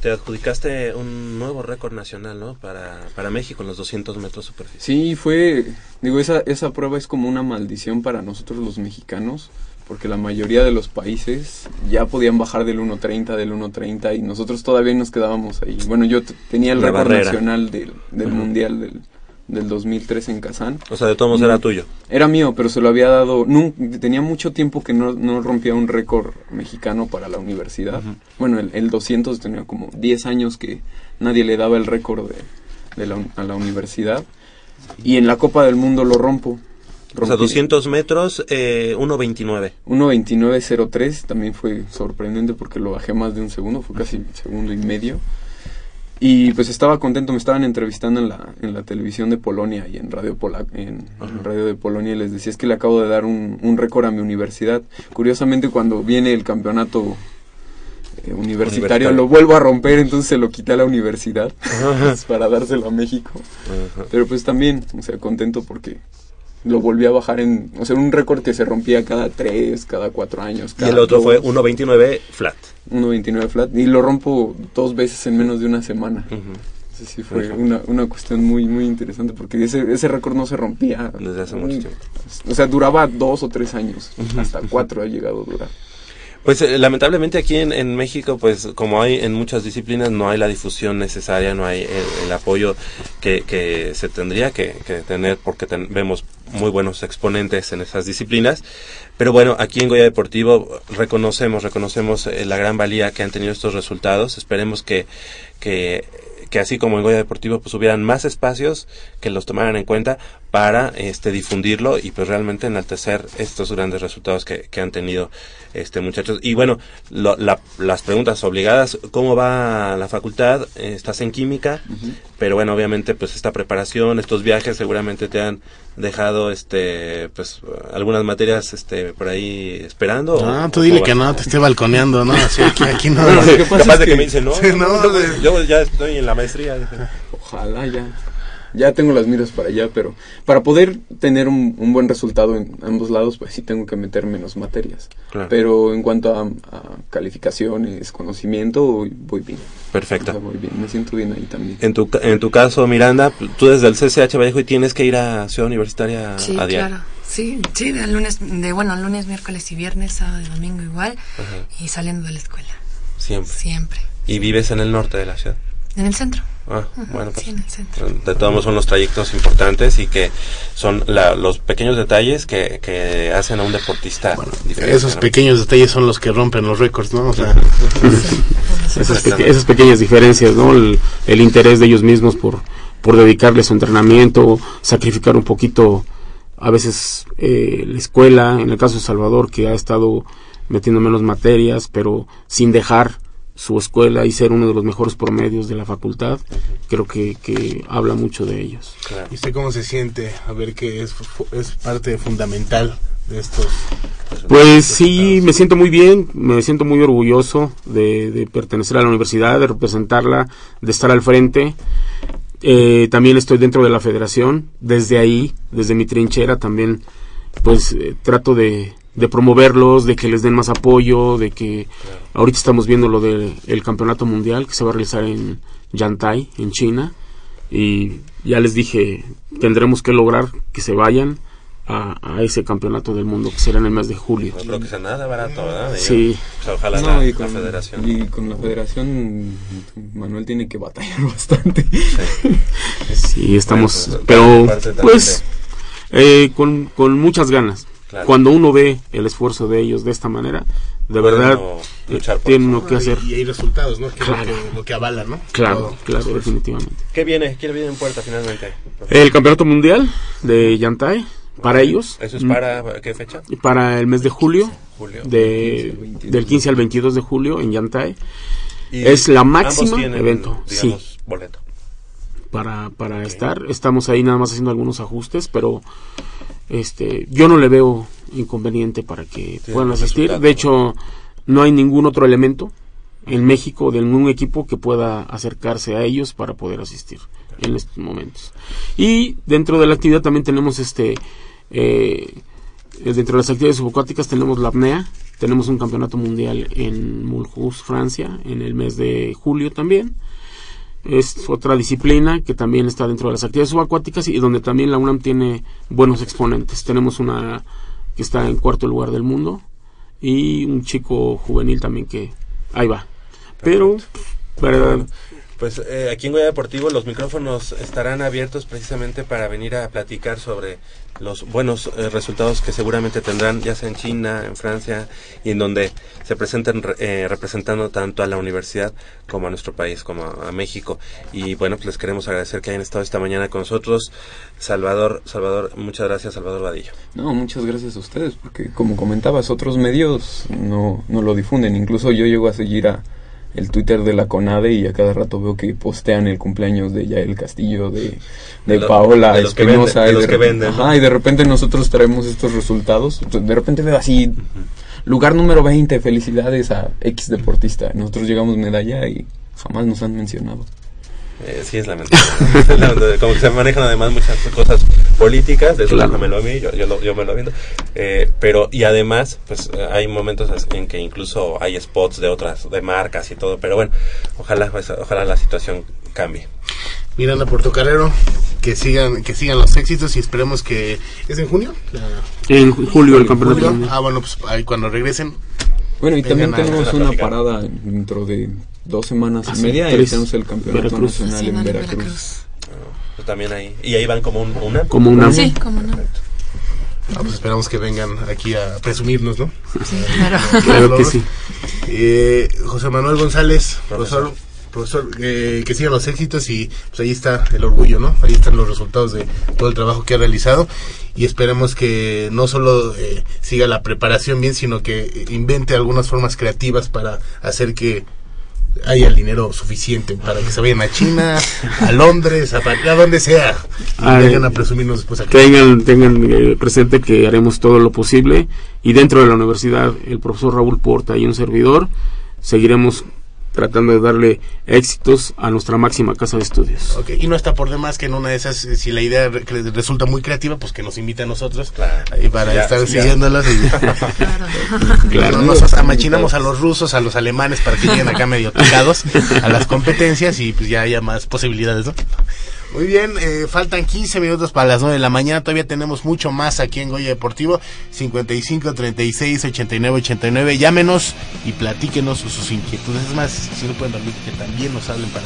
te adjudicaste un nuevo récord nacional, ¿no? Para, para México en los 200 metros superficie. Sí, fue, digo, esa, esa prueba es como una maldición para nosotros los mexicanos, porque la mayoría de los países ya podían bajar del 1.30, del 1.30 y nosotros todavía nos quedábamos ahí. Bueno, yo tenía el récord nacional del, del mundial del del 2003 en Kazán. O sea, de todos modos era tuyo. Era mío, pero se lo había dado. tenía mucho tiempo que no, no, rompía un récord mexicano para la universidad. Bueno, el, el, 200 tenía como 10 años que nadie le daba el récord de, la, a la universidad. Y en la Copa del Mundo lo rompo. O sea, 200 metros, eh, 1.29. 1.29.03 también fue sorprendente porque lo bajé más de un segundo, fue casi segundo y medio. Y pues estaba contento, me estaban entrevistando en la, en la televisión de Polonia y en Radio, Pola, en, radio de Polonia y les decía es que le acabo de dar un, un récord a mi universidad. Curiosamente cuando viene el campeonato eh, universitario, lo vuelvo a romper, entonces se lo quité a la universidad para dárselo a México. Pero pues también, o sea, contento porque lo volví a bajar en, o sea, un récord que se rompía cada tres, cada cuatro años. y el otro fue 1.29 flat. 1.29 flat y lo rompo dos veces en menos de una semana. sí fue una, una cuestión muy muy interesante porque ese, ese récord no se rompía. Desde hace mucho tiempo. O sea, duraba dos o tres años, hasta cuatro ha llegado a durar. Pues eh, lamentablemente aquí en, en, México, pues como hay en muchas disciplinas, no hay la difusión necesaria, no hay el, apoyo que, que, se tendría que, que tener porque vemos muy buenos exponentes en esas disciplinas. Pero bueno, aquí en Goya Deportivo reconocemos, reconocemos eh, la gran valía que han tenido estos resultados. Esperemos que, que que así como en Goya Deportivo pues hubieran más espacios que los tomaran en cuenta para este difundirlo y pues realmente enaltecer estos grandes resultados que, que han tenido este muchachos. Y bueno las preguntas obligadas cómo va la facultad estás en química pero bueno obviamente pues esta preparación estos viajes seguramente te han dejado este pues algunas materias este por ahí esperando no tú dile que no te esté balconeando no aquí, aquí no. Capaz de que, me dicen no, yo ya estoy en la maestría ojalá ya Ya tengo las miras para allá, pero para poder tener un, buen resultado en ambos lados, pues sí tengo que meter menos materias. Pero en cuanto a, calificaciones, conocimiento, voy bien. Perfecto. voy bien, me siento bien ahí también. En tu, en tu caso, Miranda, tú desde el CCH Vallejo y tienes que ir a Ciudad Universitaria sí, a diario. Claro. Sí, sí, de lunes, de bueno, lunes, miércoles y viernes, sábado y domingo igual, y saliendo de la escuela. Siempre. Siempre. ¿Y vives en el norte de la ciudad? En el centro. Ah, bueno, pues, de todos modos son los trayectos importantes y que son los pequeños detalles que, que, hacen a un deportista diferente. Esos pequeños detalles son los que rompen los récords, ¿no? O sea, esas, pequeñas diferencias, ¿no? El, el, interés de ellos mismos por, por dedicarle su entrenamiento, sacrificar un poquito a veces eh, la escuela, en el caso de Salvador, que ha estado metiendo menos materias, pero sin dejar su escuela y ser uno de los mejores promedios de la facultad, creo que, que habla mucho de ellos. ¿Y usted cómo se siente a ver que es, es parte fundamental de estos? Pues sí, me siento muy bien, me siento muy orgulloso de, de pertenecer a la universidad, de representarla, de estar al frente. Eh, también estoy dentro de la federación, desde ahí, desde mi trinchera también, pues eh, trato de, de promoverlos, de que les den más apoyo, de que ahorita estamos viendo lo del campeonato mundial que se va a realizar en Yantai, en China, y ya les dije, tendremos que lograr que se vayan a, ese campeonato del mundo que será en el mes de julio. No creo que sea nada barato, ¿verdad? Sí. ojalá la, y con, la federación. Y con la federación, Manuel tiene que batallar bastante. Sí, estamos, pues, pero pues eh, con, con muchas ganas. Cuando uno ve el esfuerzo de ellos de esta manera, de verdad tiene uno que hacer. Y hay resultados, ¿no? Que claro. lo, que, avala, ¿no? Claro, claro, definitivamente. ¿Qué viene? ¿Qué viene en puerta finalmente? El campeonato mundial de Yantai para ellos. ¿Eso es para qué fecha? Para el mes de julio, de, del 15 al 22 de julio en Yantai. Es la máxima evento, sí. Boleto. Para, para estar, estamos ahí nada más haciendo algunos ajustes, pero este, yo no le veo inconveniente para que puedan asistir. De hecho, no hay ningún otro elemento en México de ningún equipo que pueda acercarse a ellos para poder asistir en estos momentos. Y dentro de la actividad también tenemos este, eh, dentro de las actividades subacuáticas tenemos la apnea, tenemos un campeonato mundial en Mulhouse, Francia, en el mes de julio también es otra disciplina que también está dentro de las actividades subacuáticas y donde también la UNAM tiene buenos exponentes. Tenemos una que está en cuarto lugar del mundo y un chico juvenil también que ahí va. Pero, verdad pues eh, aquí en Goya Deportivo los micrófonos estarán abiertos precisamente para venir a platicar sobre los buenos eh, resultados que seguramente tendrán ya sea en China, en Francia y en donde se presenten eh, representando tanto a la universidad como a nuestro país, como a, México. Y bueno, pues les queremos agradecer que hayan estado esta mañana con nosotros. Salvador, Salvador, muchas gracias, Salvador Vadillo. No, muchas gracias a ustedes, porque como comentabas, otros medios no, no lo difunden. Incluso yo llego a seguir a el Twitter de la CONADE y a cada rato veo que postean el cumpleaños de Yael Castillo, de, de, Paola de Espinosa. de los que venden. y de repente nosotros traemos estos resultados. De repente veo así, lugar número 20, felicidades a X deportista. Nosotros llegamos medalla y jamás nos han mencionado. Eh, sí, es lamentable. Como que se manejan además muchas cosas políticas, de eso me lo vi, yo, yo, me lo viendo. Eh, pero, y además, pues hay momentos en que incluso hay spots de otras, de marcas y todo. Pero bueno, ojalá, pues, ojalá la situación cambie. Miranda Portocarrero, que sigan, que sigan los éxitos y esperemos que. ¿Es en junio? En julio el campeonato. Ah, bueno, pues ahí cuando regresen. Bueno, y también tenemos una parada dentro de dos semanas y media y tenemos el campeonato nacional en Veracruz. Pues también ahí. ¿Y ahí van como un, una? Como una. Sí, como una. Ah, pues esperamos que vengan aquí a presumirnos, ¿no? Sí, claro. claro que sí. Eh, José Manuel González, profesor, profesor eh, que sigan los éxitos y pues ahí está el orgullo, ¿no? Ahí están los resultados de todo el trabajo que ha realizado y esperemos que no solo eh, siga la preparación bien, sino que invente algunas formas creativas para hacer que haya el dinero suficiente para que se vayan a China, a Londres, a, a donde sea, y vengan a presumirnos después aquí. Tengan, tengan eh, presente que haremos todo lo posible y dentro de la universidad el profesor Raúl Porta y un servidor seguiremos tratando de darle éxitos a nuestra máxima casa de estudios. Ok, y no está por demás que en una de esas, eh, si la idea resulta muy creativa, pues que nos invite a nosotros y para Ya, estar ya. siguiéndolas. Y, Claro. nos hasta machinamos a los rusos, a los alemanes para que lleguen acá medio tocados a las competencias y pues ya haya más posibilidades, ¿no? Muy bien, eh, faltan 15 minutos para las 9 de la mañana. Todavía tenemos mucho más aquí en Goya Deportivo. 55 36 89 89. Llámenos y platíquenos sus, sus inquietudes. Es más, si no pueden dormir, que también nos hablen para.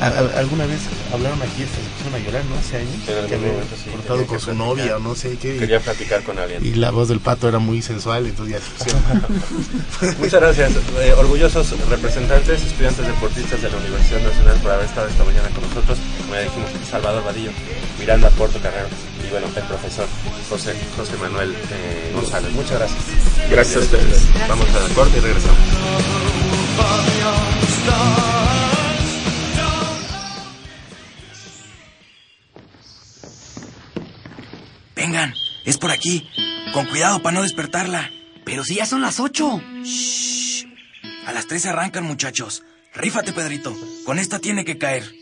A- a- ¿Alguna vez hablaron aquí? Se pusieron a llorar, ¿no? Hace años. En algún que momento sí, cortado con su platicara. novia o no sé qué. Quería platicar con alguien. Y la voz del pato era muy sensual, entonces ya se pusieron. Muchas gracias. Eh, orgullosos representantes, estudiantes deportistas de la Universidad Nacional por haber estado esta mañana con nosotros. Como ya dijimos, Salvador Vadillo, Miranda Porto Carrero y bueno, el profesor José, José Manuel eh, González. Muchas gracias. Gracias a ustedes. Vamos a la corte y regresamos. Vengan, es por aquí. Con cuidado para no despertarla. Pero si ya son las ocho. Shh. A las tres arrancan, muchachos. Rífate, Pedrito. Con esta tiene que caer.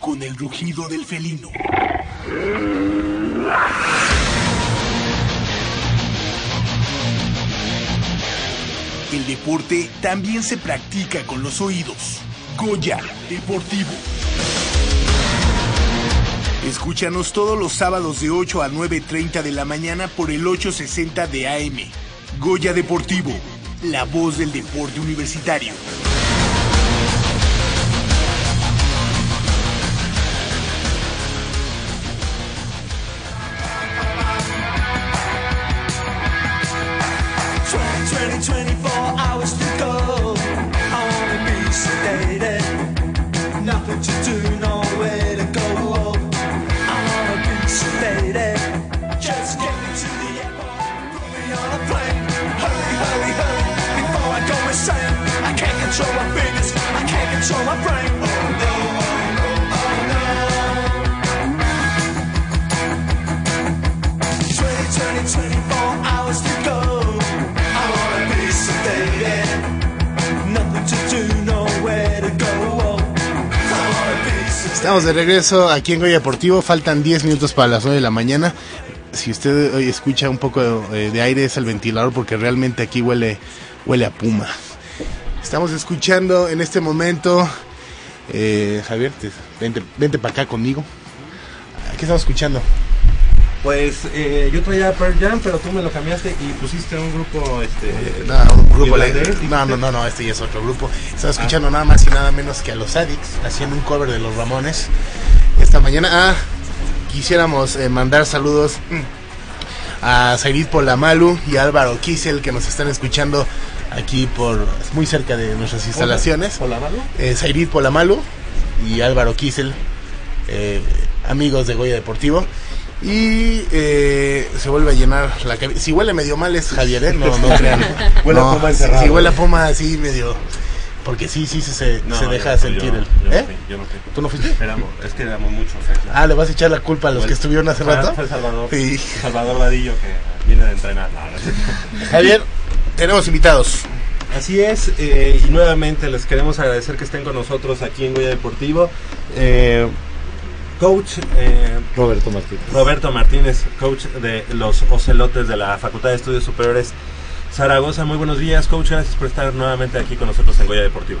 con el rugido del felino. El deporte también se practica con los oídos. Goya Deportivo. Escúchanos todos los sábados de 8 a 9.30 de la mañana por el 860 de AM. Goya Deportivo, la voz del deporte universitario. just do Estamos de regreso aquí en Goya Deportivo. Faltan 10 minutos para las 9 de la mañana. Si usted hoy escucha un poco eh, de aire es el ventilador porque realmente aquí huele, huele a puma. Estamos escuchando en este momento... eh, Javier, te- vente, vente para acá conmigo. ¿Qué estamos escuchando? Pues eh, yo traía Pearl Jam, pero tú me lo cambiaste y pusiste un grupo este No, un grupo irlandés, no, no, no, no, este ya es otro grupo. Estaba escuchando nada más y nada menos que a los Addicts haciendo un cover de los Ramones esta mañana. Ah, quisiéramos eh, mandar saludos a Zairid Polamalu y a Álvaro Kisel que nos están escuchando aquí por muy cerca de nuestras instalaciones. ¿Polamalu? Eh, Zairid Polamalu y Álvaro Kisel, eh, amigos de Goya Deportivo. Y eh, se vuelve a llenar la cabina. Si huele medio mal es Javier, ¿eh? No, no crean. Huele a No, puma si- encerrado. Si huele a puma así medio... Porque sí, sí, se, se, No, se yo deja sentir yo- el... yo no ¿Eh? fui, yo no fui. ¿Tú no fuiste? Éramos, es que éramos muchos aquí. Ah, ¿le vas a echar la culpa a los que estuvieron hace rato? Fue Salvador, Sí. Salvador Vadillo que viene de entrenar. No. Javier, tenemos invitados. Así es, eh, y nuevamente les queremos agradecer que estén con nosotros aquí en Goya Deportivo. Eh, coach eh, Roberto Martínez. Roberto Martínez, coach de los Ocelotes de la Facultad de Estudios Superiores Zaragoza. Muy buenos días, coach. Gracias por estar nuevamente aquí con nosotros en Goya Deportivo.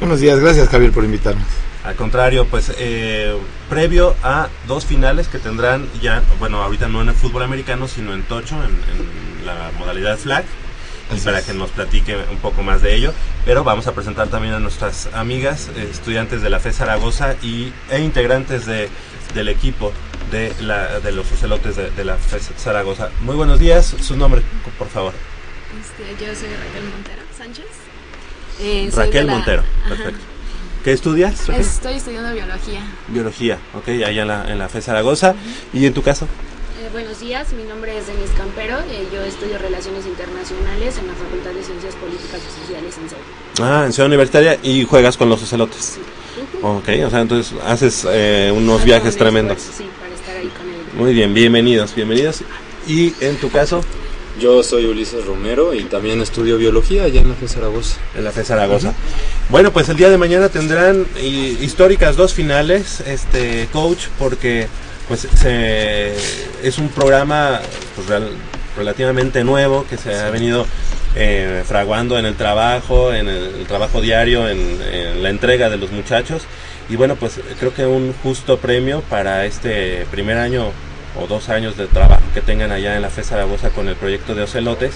Buenos días, gracias Javier por invitarnos. Al contrario, pues eh, previo a dos finales que tendrán ya, bueno, ahorita no en el fútbol americano, sino en Tocho, en, en la modalidad flag, Así para es. que nos platique un poco más de ello. Pero vamos a presentar también a nuestras amigas, eh, estudiantes de la FE Zaragoza y, e integrantes de, del equipo de, la, de los ocelotes de, de la FE Zaragoza. Muy buenos días, su nombre, por favor. Este, yo soy Raquel Montero Sánchez. Eh, soy Raquel la- Montero, Ajá. perfecto. ¿Qué estudias? Raquel? Estoy estudiando biología. Biología, ok, allá en la, en la FE Zaragoza. ¿Y en tu caso? Eh, buenos días, mi nombre es Denise Campero, eh, yo estudio Relaciones Internacionales en la Facultad de Ciencias Políticas y Sociales en CEU. Ah, en Ciudad Universitaria y juegas con los ocelotes. Ok, o sea, entonces haces eh, unos viajes tremendos. Sí, para estar ahí con él. Muy bien, bienvenidos, bienvenidos. ¿Y en tu caso? Yo soy Ulises Romero y también estudio biología allá en la FE Zaragoza. En la FE Zaragoza. Bueno, pues el día de mañana tendrán hi- históricas dos finales, este coach, porque pues se, es un programa pues, real- relativamente nuevo que se ha venido eh, fraguando en el trabajo, en el, el trabajo diario, en, en la entrega de los muchachos. Y bueno, pues creo que un justo premio para este primer año o dos años de trabajo que tengan allá en la FE Zaragoza con el proyecto de Ocelotes.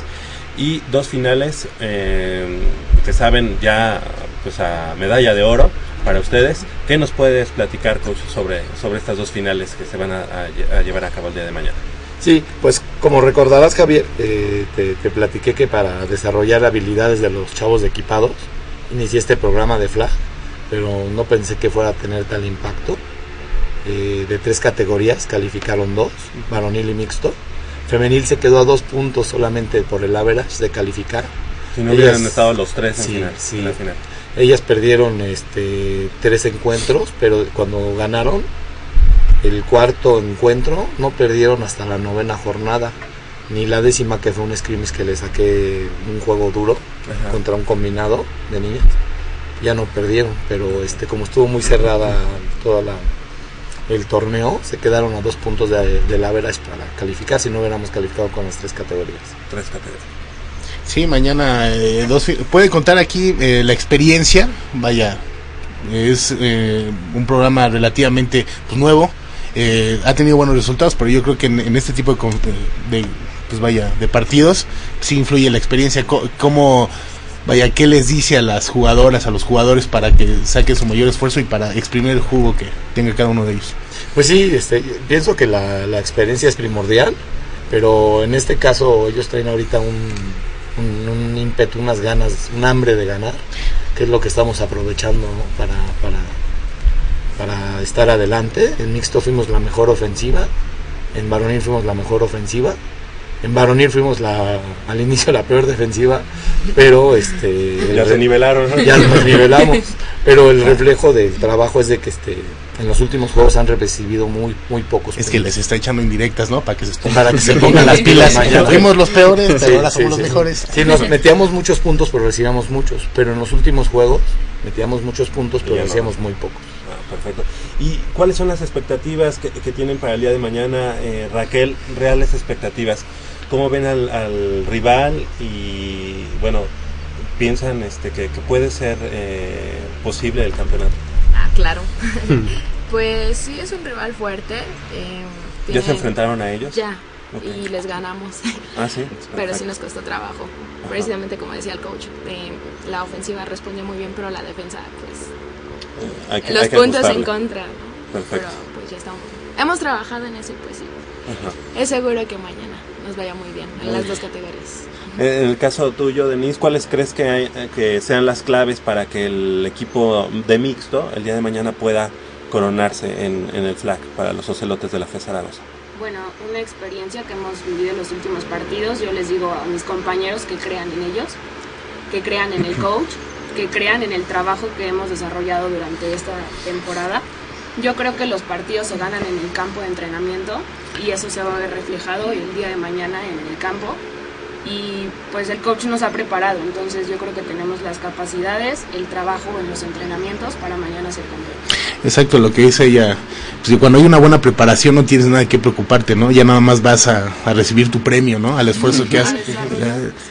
Y dos finales eh, que saben ya pues a medalla de oro para ustedes. ¿Qué nos puedes platicar, coach, sobre, sobre estas dos finales que se van a, a lle- a llevar a cabo el día de mañana? Sí, pues como recordarás Javier, eh, te, te platiqué que para desarrollar habilidades de los chavos de equipados, inicié este programa de FLAG, pero no pensé que fuera a tener tal impacto. Eh, de tres categorías, calificaron dos, varonil y mixto. Femenil se quedó a dos puntos solamente por el average de calificar. Si no hubieran estado los tres en sí, final, sí. en la final. Ellas perdieron este, tres encuentros, pero cuando ganaron el cuarto encuentro no perdieron hasta la novena jornada, ni la décima que fue un scrimmage que le saqué un juego duro Ajá. contra un combinado de niñas. Ya no perdieron, pero este como estuvo muy cerrada toda la el torneo, se quedaron a dos puntos de, del average para calificar si no hubiéramos calificado con las tres categorías. Tres categorías. Sí, mañana eh, dos puede contar aquí eh, la experiencia, vaya, es eh, un programa relativamente pues, nuevo, eh, ha tenido buenos resultados, pero yo creo que en, este tipo de, con- de, pues vaya, de partidos sí influye la experiencia, cómo, vaya, qué les dice a las jugadoras, a los jugadores para que saquen su mayor esfuerzo y para exprimir el jugo que tenga cada uno de ellos. Pues sí, este, pienso que la, la experiencia es primordial, pero en este caso ellos traen ahorita un, un, un ímpetu, unas ganas, un hambre de ganar, que es lo que estamos aprovechando para, para, para estar adelante. En mixto fuimos la mejor ofensiva, en varonil fuimos la mejor ofensiva, en varonil fuimos la, al inicio la peor defensiva, pero este Ya se nivelaron, ¿no? Ya nos nivelamos, pero el reflejo del trabajo es de que este en los últimos juegos han recibido muy muy pocos. Es que les está echando indirectas, ¿no? Para que se, Para que se pongan las pilas. Fuimos los peores, pero Sí, ahora sí, somos los sí. mejores. Sí, nos metíamos muchos puntos, pero recibíamos muchos. Pero en los últimos juegos metíamos muchos puntos, pero no. recibíamos muy pocos. Ah, perfecto. ¿Y cuáles son las expectativas que, que tienen para el día de mañana, eh, Raquel? Reales expectativas. ¿Cómo ven al, al rival? Y bueno, piensan este, que, que puede ser eh, posible el campeonato. Claro. pues sí, es un rival fuerte. eh, ¿Ya se enfrentaron a ellos? Ya, y les ganamos. Ah, sí. pero sí nos costó trabajo. Ajá. Precisamente como decía el coach, eh, la ofensiva respondió muy bien, pero la defensa, pues, Hay que- los hay que puntos en contra. ¿no? Perfecto. Pero pues ya estamos. Hemos trabajado en eso y pues sí. Ajá. Es seguro que mañana nos vaya muy bien en las dos categorías. En el caso tuyo, Denise, ¿cuáles crees que, hay- eh, que sean las claves para que el equipo de mixto el día de mañana pueda coronarse en, en el flag para los ocelotes de la FE Zaragoza? Bueno, una experiencia que hemos vivido en los últimos partidos, yo les digo a mis compañeros que crean en ellos, que crean en el coach, que crean en el trabajo que hemos desarrollado durante esta temporada. Yo creo que los partidos se ganan en el campo de entrenamiento y eso se va a ver reflejado el día de mañana en el campo. Y pues el coach nos ha preparado, entonces yo creo que tenemos las capacidades, el trabajo en los entrenamientos para mañana ser campeones. Exacto, lo que dice ella. Pues, cuando hay una buena preparación no tienes nada que preocuparte, ¿no? Ya nada más vas a, a recibir tu premio, ¿no? Al esfuerzo que haces.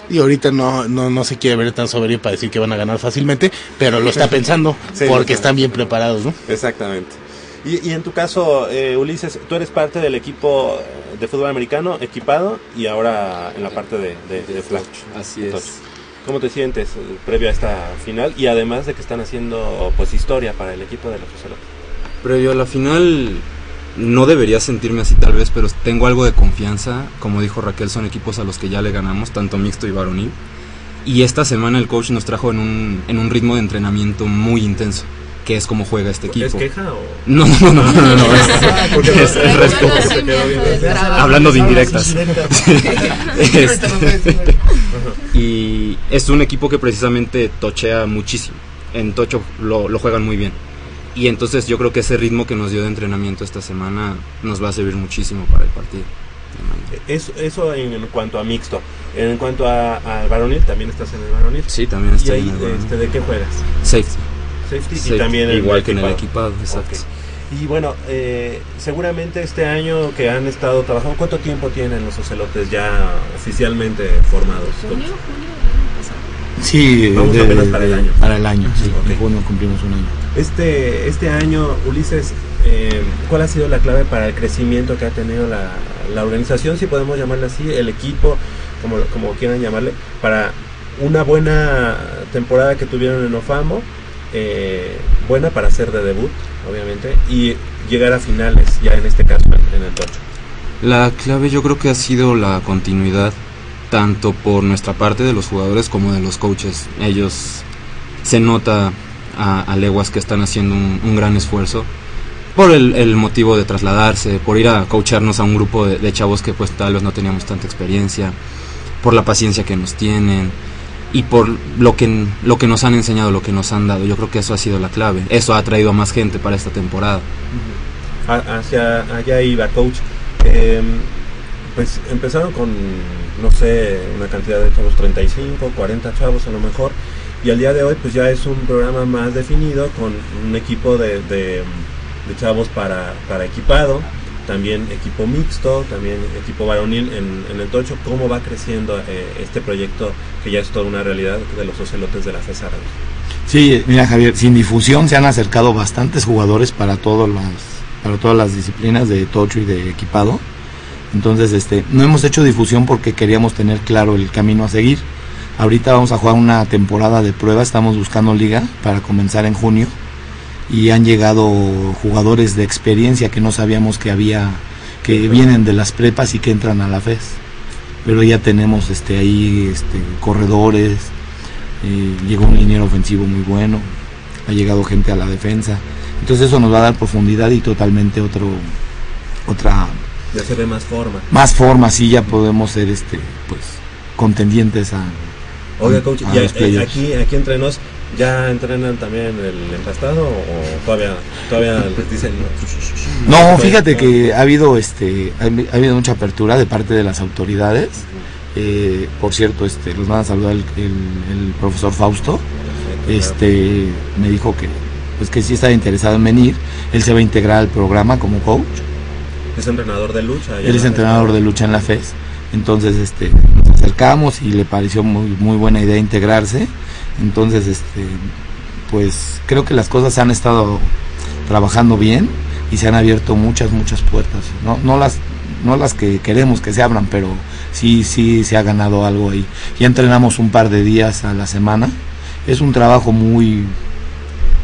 Y ahorita no, no, no se quiere ver tan soberbio para decir que van a ganar fácilmente, pero lo está pensando Sí, porque están bien preparados, ¿no? Exactamente. Y, y en tu caso, eh, Ulises, tú eres parte del equipo de fútbol americano equipado y ahora en la parte de, de, de flag. Así es. ¿Cómo te sientes eh, previo a esta final? Y además de que están haciendo pues historia para el equipo de los ocelotes. Previo a la final, no debería sentirme así tal vez, pero tengo algo de confianza. Como dijo Raquel, son equipos a los que ya le ganamos, tanto mixto y varonil. Y esta semana el coach nos trajo en un, en un ritmo de entrenamiento muy intenso, es como juega este equipo. ¿Es queja o...? No, no, no, no, no, no, es, Ah, respeto. Hablando de indirectas. Este, y es un equipo que precisamente tochea muchísimo. En tocho lo, juegan muy bien. Y entonces yo creo que ese ritmo que nos dio de entrenamiento esta semana nos va a servir muchísimo para el partido. Eso, eso en, cuanto a mixto. En cuanto a, a varonil, ¿también estás en el varonil? Sí, también estoy ¿Y ahí, en el varonil. este, de qué juegas? Safety. Safety, Safety, y también igual que en el equipado, exacto. Y bueno, eh, seguramente este año que han estado trabajando, ¿cuánto tiempo tienen los ocelotes ya oficialmente formados? Junio, pasado. Sí, Vamos de- apenas para el año. Para el año, sí. En junio cumplimos un año. Este, este año, Ulises, eh, ¿cuál ha sido la clave para el crecimiento que ha tenido la, la organización, si podemos llamarle así, el equipo, como, como quieran llamarle, para una buena temporada que tuvieron en Ofamo, eh, buena para ser de debut, obviamente, y llegar a finales, ya en este caso en, en el Tocho? La clave yo creo que ha sido la continuidad, tanto por nuestra parte de los jugadores como de los coaches. Ellos se nota a, a leguas que están haciendo un, un gran esfuerzo por el, el motivo de trasladarse, por ir a coacharnos a un grupo de, de chavos que pues tal vez no teníamos tanta experiencia, por la paciencia que nos tienen y por lo que, lo que nos han enseñado, lo que nos han dado. Yo creo que eso ha sido la clave. Eso ha traído a más gente para esta temporada. Hacia allá iba, coach. Eh, pues empezaron con, no sé, una cantidad de chavos, 35, 40 chavos a lo mejor, y al día de hoy pues ya es un programa más definido con un equipo de, de- de chavos para, para equipado, también equipo mixto, también equipo varonil en, el Tocho. ¿Cómo va creciendo eh, este proyecto que ya es toda una realidad de los ocelotes de la FES? Sí, mira Javier, sin difusión se han acercado bastantes jugadores para todas las para todas las disciplinas de tocho y de equipado. Entonces, este, no hemos hecho difusión porque queríamos tener claro el camino a seguir. Ahorita vamos a jugar una temporada de prueba, estamos buscando liga para comenzar en junio y han llegado jugadores de experiencia que no sabíamos que había que vienen de las prepas y que entran a la FES. Pero ya tenemos este ahí este corredores, eh, llegó un liniero ofensivo muy bueno, ha llegado gente a la defensa. Entonces eso nos va a dar profundidad y totalmente otro otra Ya se ve más forma. más forma, así ya podemos ser este pues contendientes a Oiga, coach, a eh, aquí, aquí entre nos, ¿ya entrenan también el empastado o todavía, todavía les dicen No, fíjate que ha habido este ha, ha habido mucha apertura de parte de las autoridades. Eh, por cierto, este los van a saludar el, el- el profesor Fausto. Este me dijo que pues que sí estaba interesado en venir. Él se va a integrar al programa como coach. es entrenador de lucha? Él es entrenador de lucha en la FES. Entonces, este, nos acercamos y le pareció muy, muy buena idea integrarse. Entonces, este, pues creo que las cosas han estado trabajando bien y se han abierto muchas, muchas puertas. No, no las, no las que queremos que se abran, pero sí, sí se ha ganado algo ahí. Ya entrenamos un par de días a la semana. Es un trabajo muy,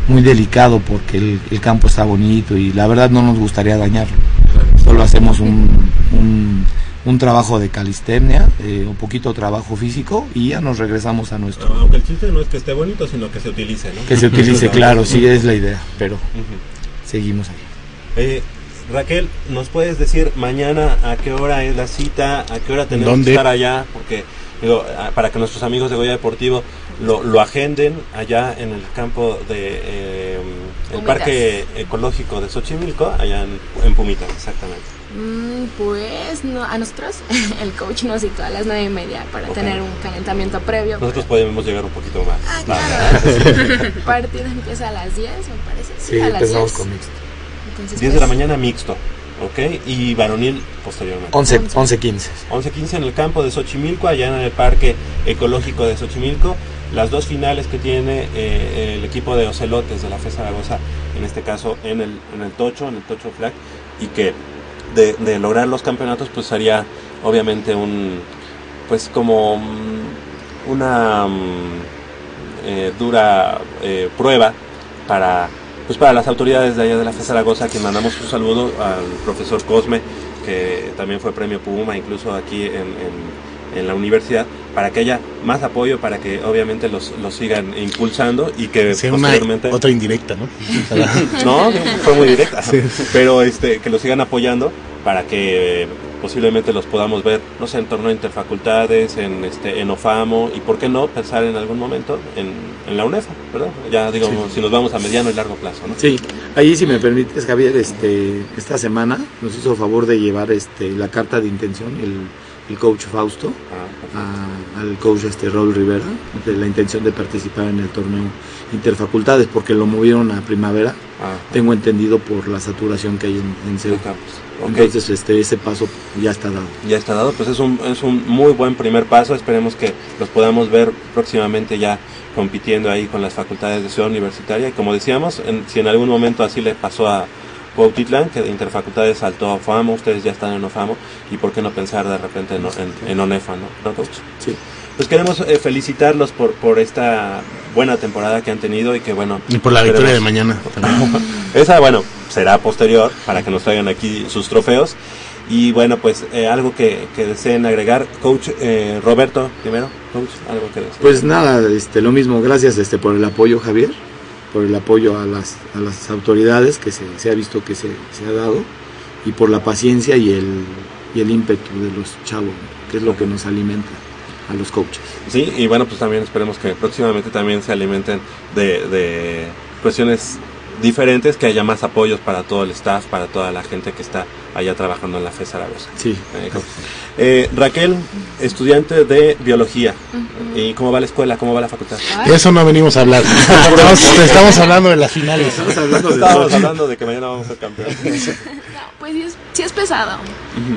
muy delicado porque el, el campo está bonito y la verdad no nos gustaría dañarlo. Solo hacemos un, un, un trabajo de calistenia, eh, un poquito trabajo físico y ya nos regresamos a nuestro... Aunque el chiste no es que esté bonito, sino que se utilice, ¿no? Que se utilice, claro, sí es la idea, pero Ujú. seguimos ahí. Eh, Raquel, ¿nos puedes decir mañana a qué hora es la cita? ¿A qué hora tenemos ¿Dónde? que estar allá? Porque digo, a- para que nuestros amigos de Goya Deportivo lo, lo agenden allá en el campo de eh, el. Parque Ecológico de Xochimilco, allá en, en Pumitas, exactamente. Mm, pues no, a nosotros el coach nos citó a las nueve y media para Ok. tener un calentamiento previo. Nosotros podemos llegar un poquito más. Ah, tarde. El partido empieza a las 10, me parece. Sí, a las empezamos 10. con mixto. Entonces, 10 de la pues, mañana mixto, ¿ok? Y varonil posteriormente. 11, 11, 15. 11-15 en el campo de Xochimilco, allá en el Parque Ecológico de Xochimilco. Las dos finales que tiene eh, el equipo de Ocelotes de la FE Zaragoza, en este caso en el, en el Tocho, en el Tocho Flag, y que de, lograr los campeonatos, pues sería obviamente un, pues como mm, una mm, eh, dura eh, prueba para pues para las autoridades de allá de la FE Zaragoza, a quien mandamos un saludo al profesor Cosme, que también fue premio Puma, incluso aquí en- en la universidad, para que haya más apoyo, para que obviamente los, los sigan impulsando y que Sea una posteriormente... otra indirecta, ¿no? no, fue muy directa. Pero este, que los sigan apoyando para que posiblemente los podamos ver, no sé, en torneo interfacultades, en este, en OFAMO y por qué no pensar en algún momento en, en la UNEFA, ¿verdad? Ya digamos, si nos vamos a mediano y largo plazo, ¿no? Sí, ahí si me permites, Javier, este, esta semana nos hizo favor de llevar este, la carta de intención, el, el coach Fausto, a- al coach este, Raúl Rivera, de la intención de participar en el torneo interfacultades, porque lo movieron a primavera, tengo entendido por la saturación que hay en, en CEU. Entonces este, ese paso ya está dado. ya está dado, pues es un, es un muy buen primer paso, esperemos que los podamos ver próximamente ya compitiendo ahí con las facultades de Ciudad Universitaria. Y como decíamos, en- si en algún momento así le pasó a Cuautitlán, que de Interfacultades saltó a OFAMO, ustedes ya están en OFAMO y por qué no pensar de repente en, en, en ONEFA, ¿no? ¿No, coach? Sí. Pues queremos eh, felicitarlos por, por esta buena temporada que han tenido y que bueno... Y por la victoria de mañana. Esa, bueno, será posterior para que nos traigan aquí sus trofeos. Y bueno, pues eh, algo que, que deseen agregar. Coach eh, Roberto, primero, coach, algo que deseen. Pues nada, este, lo mismo, gracias este, por el apoyo, Javier, por el apoyo a las, a las autoridades que se, se ha visto que se, se ha dado y por la paciencia y el, y el ímpetu de los chavos, que es lo que nos alimenta a los coaches. Sí, y bueno, pues también esperemos que próximamente también se alimenten de, de cuestiones diferentes, que haya más apoyos para todo el staff, para toda la gente que está allá trabajando en la FE Zaragoza. Sí. Eh. Eh, Raquel, estudiante de biología. ¿Y cómo va la escuela? ¿Cómo va la facultad? De eso no venimos a hablar. Estamos, estamos hablando de las finales. Estamos hablando de, Estábamos hablando de que mañana vamos a ser campeones. Pues sí es, sí es pesado,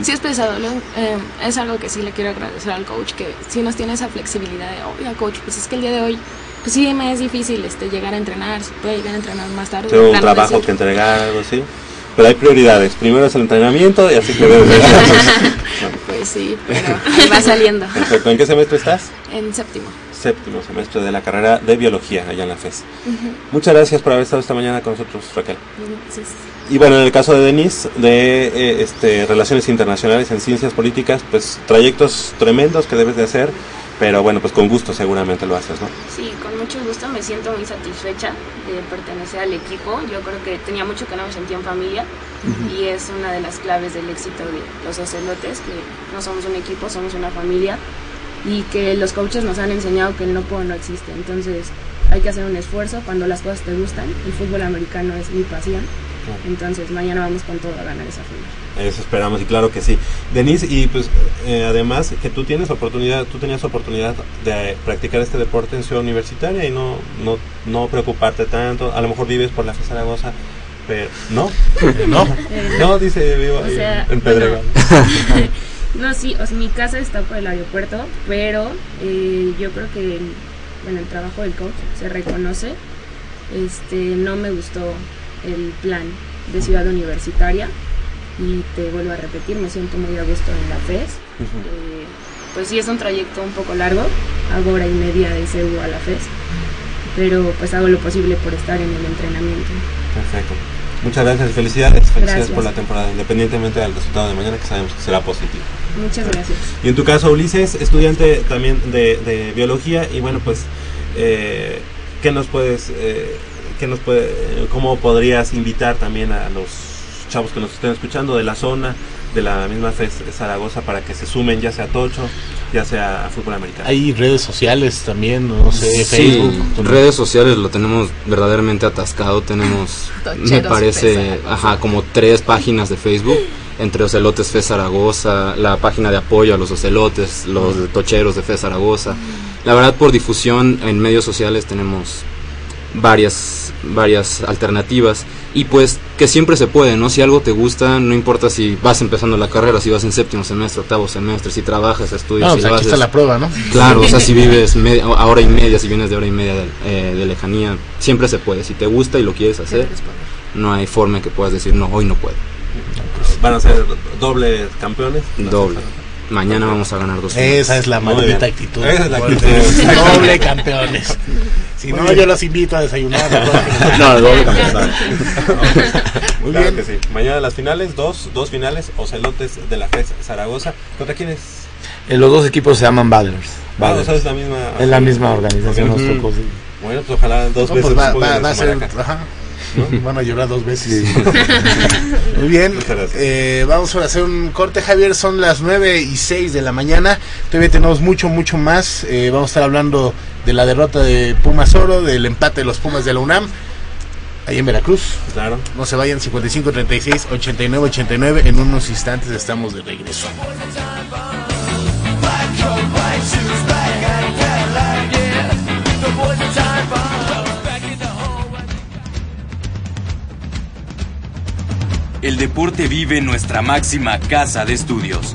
sí es pesado. Luego, eh, es algo que sí le quiero agradecer al coach, que sí nos tiene esa flexibilidad de, oiga coach, pues es que el día de hoy, pues sí me es difícil este, llegar a entrenar, si puede llegar a entrenar más tarde. Tengo un trabajo que entregar, algo así. Pero hay prioridades. Primero es el entrenamiento y así que Pues sí, pero ahí va saliendo. Perfecto. ¿En qué semestre estás? En séptimo. Séptimo semestre de la carrera de biología allá en la FES. Muchas gracias por haber estado esta mañana con nosotros, Raquel. Sí. Y bueno, en el caso de Denise, de eh, este, Relaciones Internacionales en Ciencias Políticas, pues trayectos tremendos que debes de hacer, pero bueno, pues con gusto seguramente lo haces, ¿no? Sí, con mucho gusto me siento muy satisfecha de pertenecer al equipo. Yo creo que tenía mucho que no me sentía en familia y es una de las claves del éxito de los ocelotes, que no somos un equipo, somos una familia y que los coaches nos han enseñado que el no puedo no existe. Entonces hay que hacer un esfuerzo cuando las cosas te gustan. El fútbol americano es mi pasión. Entonces mañana vamos con todo a ganar esa final. Eso esperamos y claro que sí. Denise, y pues eh, además que tú tienes oportunidad, tú tenías oportunidad de practicar este deporte en Ciudad Universitaria y no, no, no preocuparte tanto. A lo mejor vives por la FE Zaragoza, pero no, no, no, dice vivo O ahí sea, en Pedregal. No, sí, o sea, mi casa está por el aeropuerto, pero eh, yo creo que bueno, el trabajo del coach se reconoce. Este, no me gustó el plan de ciudad universitaria y te vuelvo a repetir, me siento muy a gusto en la FES. Eh, pues sí es un trayecto un poco largo, hago hora y media de CEU a la FES, pero pues hago lo posible por estar en el entrenamiento. Perfecto. Muchas gracias, felicidades, felicidades Gracias. por la temporada, independientemente del resultado de mañana, que sabemos que será positivo. Muchas gracias. Y en tu caso, Ulises, estudiante también de, de biología, y bueno, pues, eh, ¿qué nos puedes, eh, qué nos puede, cómo podrías invitar también a los chavos que nos estén escuchando de la zona, de la misma FES Zaragoza, para que se sumen ya sea a Tocho, ya sea a fútbol americano? Hay redes sociales también, no sé, Sí, Facebook. redes sociales lo tenemos verdaderamente atascado. Tenemos, me parece, ajá, como tres páginas de Facebook. Entre Ocelotes Fe Zaragoza, la página de apoyo a los ocelotes, los tocheros de Fe Zaragoza. La verdad, por difusión en medios sociales tenemos varias, varias alternativas. Y pues que siempre se puede, ¿no? Si algo te gusta, no importa si vas empezando la carrera, si vas en séptimo semestre, octavo semestre, si trabajas, estudias, No, si pues lo aquí está haces- la prueba, ¿no? Claro, o sea, si vives media- a hora y media, si vienes de hora y media de, eh, de lejanía, siempre se puede. Si te gusta y lo quieres hacer, no hay forma que puedas decir, no, hoy no puedo. ¿Van a ser dobles campeones? Doble. Mañana vamos a ganar dos. Esa es la maldita actitud. Esa es la actitud. Doble campeones. Si Muy no, bien. yo los invito a desayunar. No, doble campeones. Muy Claro bien. que sí. Mañana las finales, dos, dos finales, Ocelotes de la FES Zaragoza. ¿Contra quiénes? Eh, los dos equipos se llaman Badgers. Ah, o sea, es la misma. Es la misma organización. Bueno, pues ojalá dos No, veces. pues va, jueguen va- en va a ser, ajá, ¿no? Van a llorar dos veces. Muy bien, eh, vamos a hacer un corte, Javier. Son las 9 y 6 de la mañana. Todavía tenemos mucho, mucho más. Eh, vamos a estar hablando de la derrota de Pumas Oro, del empate de los Pumas de la UNAM. Ahí en Veracruz. Claro. No se vayan, 55 36 89 89. En unos instantes estamos de regreso. El deporte vive en nuestra máxima casa de estudios.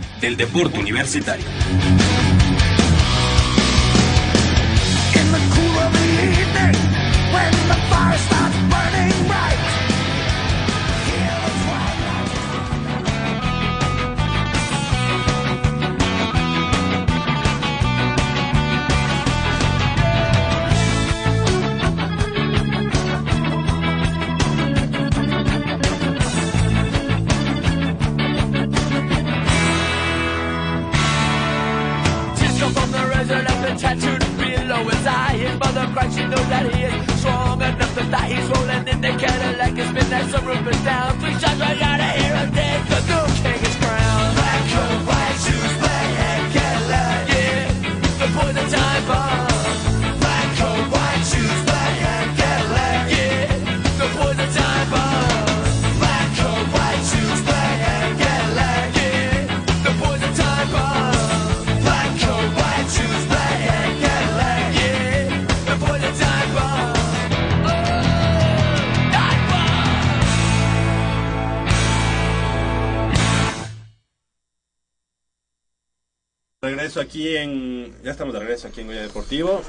del deporte universitario. Aquí en. Ya estamos de regreso aquí en Goya Deportivo.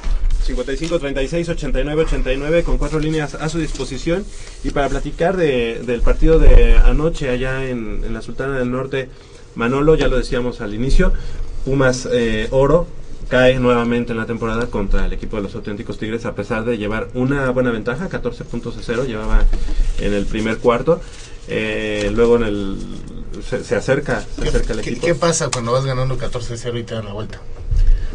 55 36 89 89 con cuatro líneas a su disposición. Y para platicar de, del partido de anoche allá en, en la Sultana del Norte, Manolo, ya lo decíamos al inicio, Pumas eh, Oro cae nuevamente en la temporada contra el equipo de los auténticos Tigres a pesar de llevar una buena ventaja, 14 puntos a cero, llevaba en el primer cuarto. Eh, luego en el se, se acerca, se acerca el ¿Qué, equipo. qué pasa cuando vas ganando 14-0 y te dan la vuelta?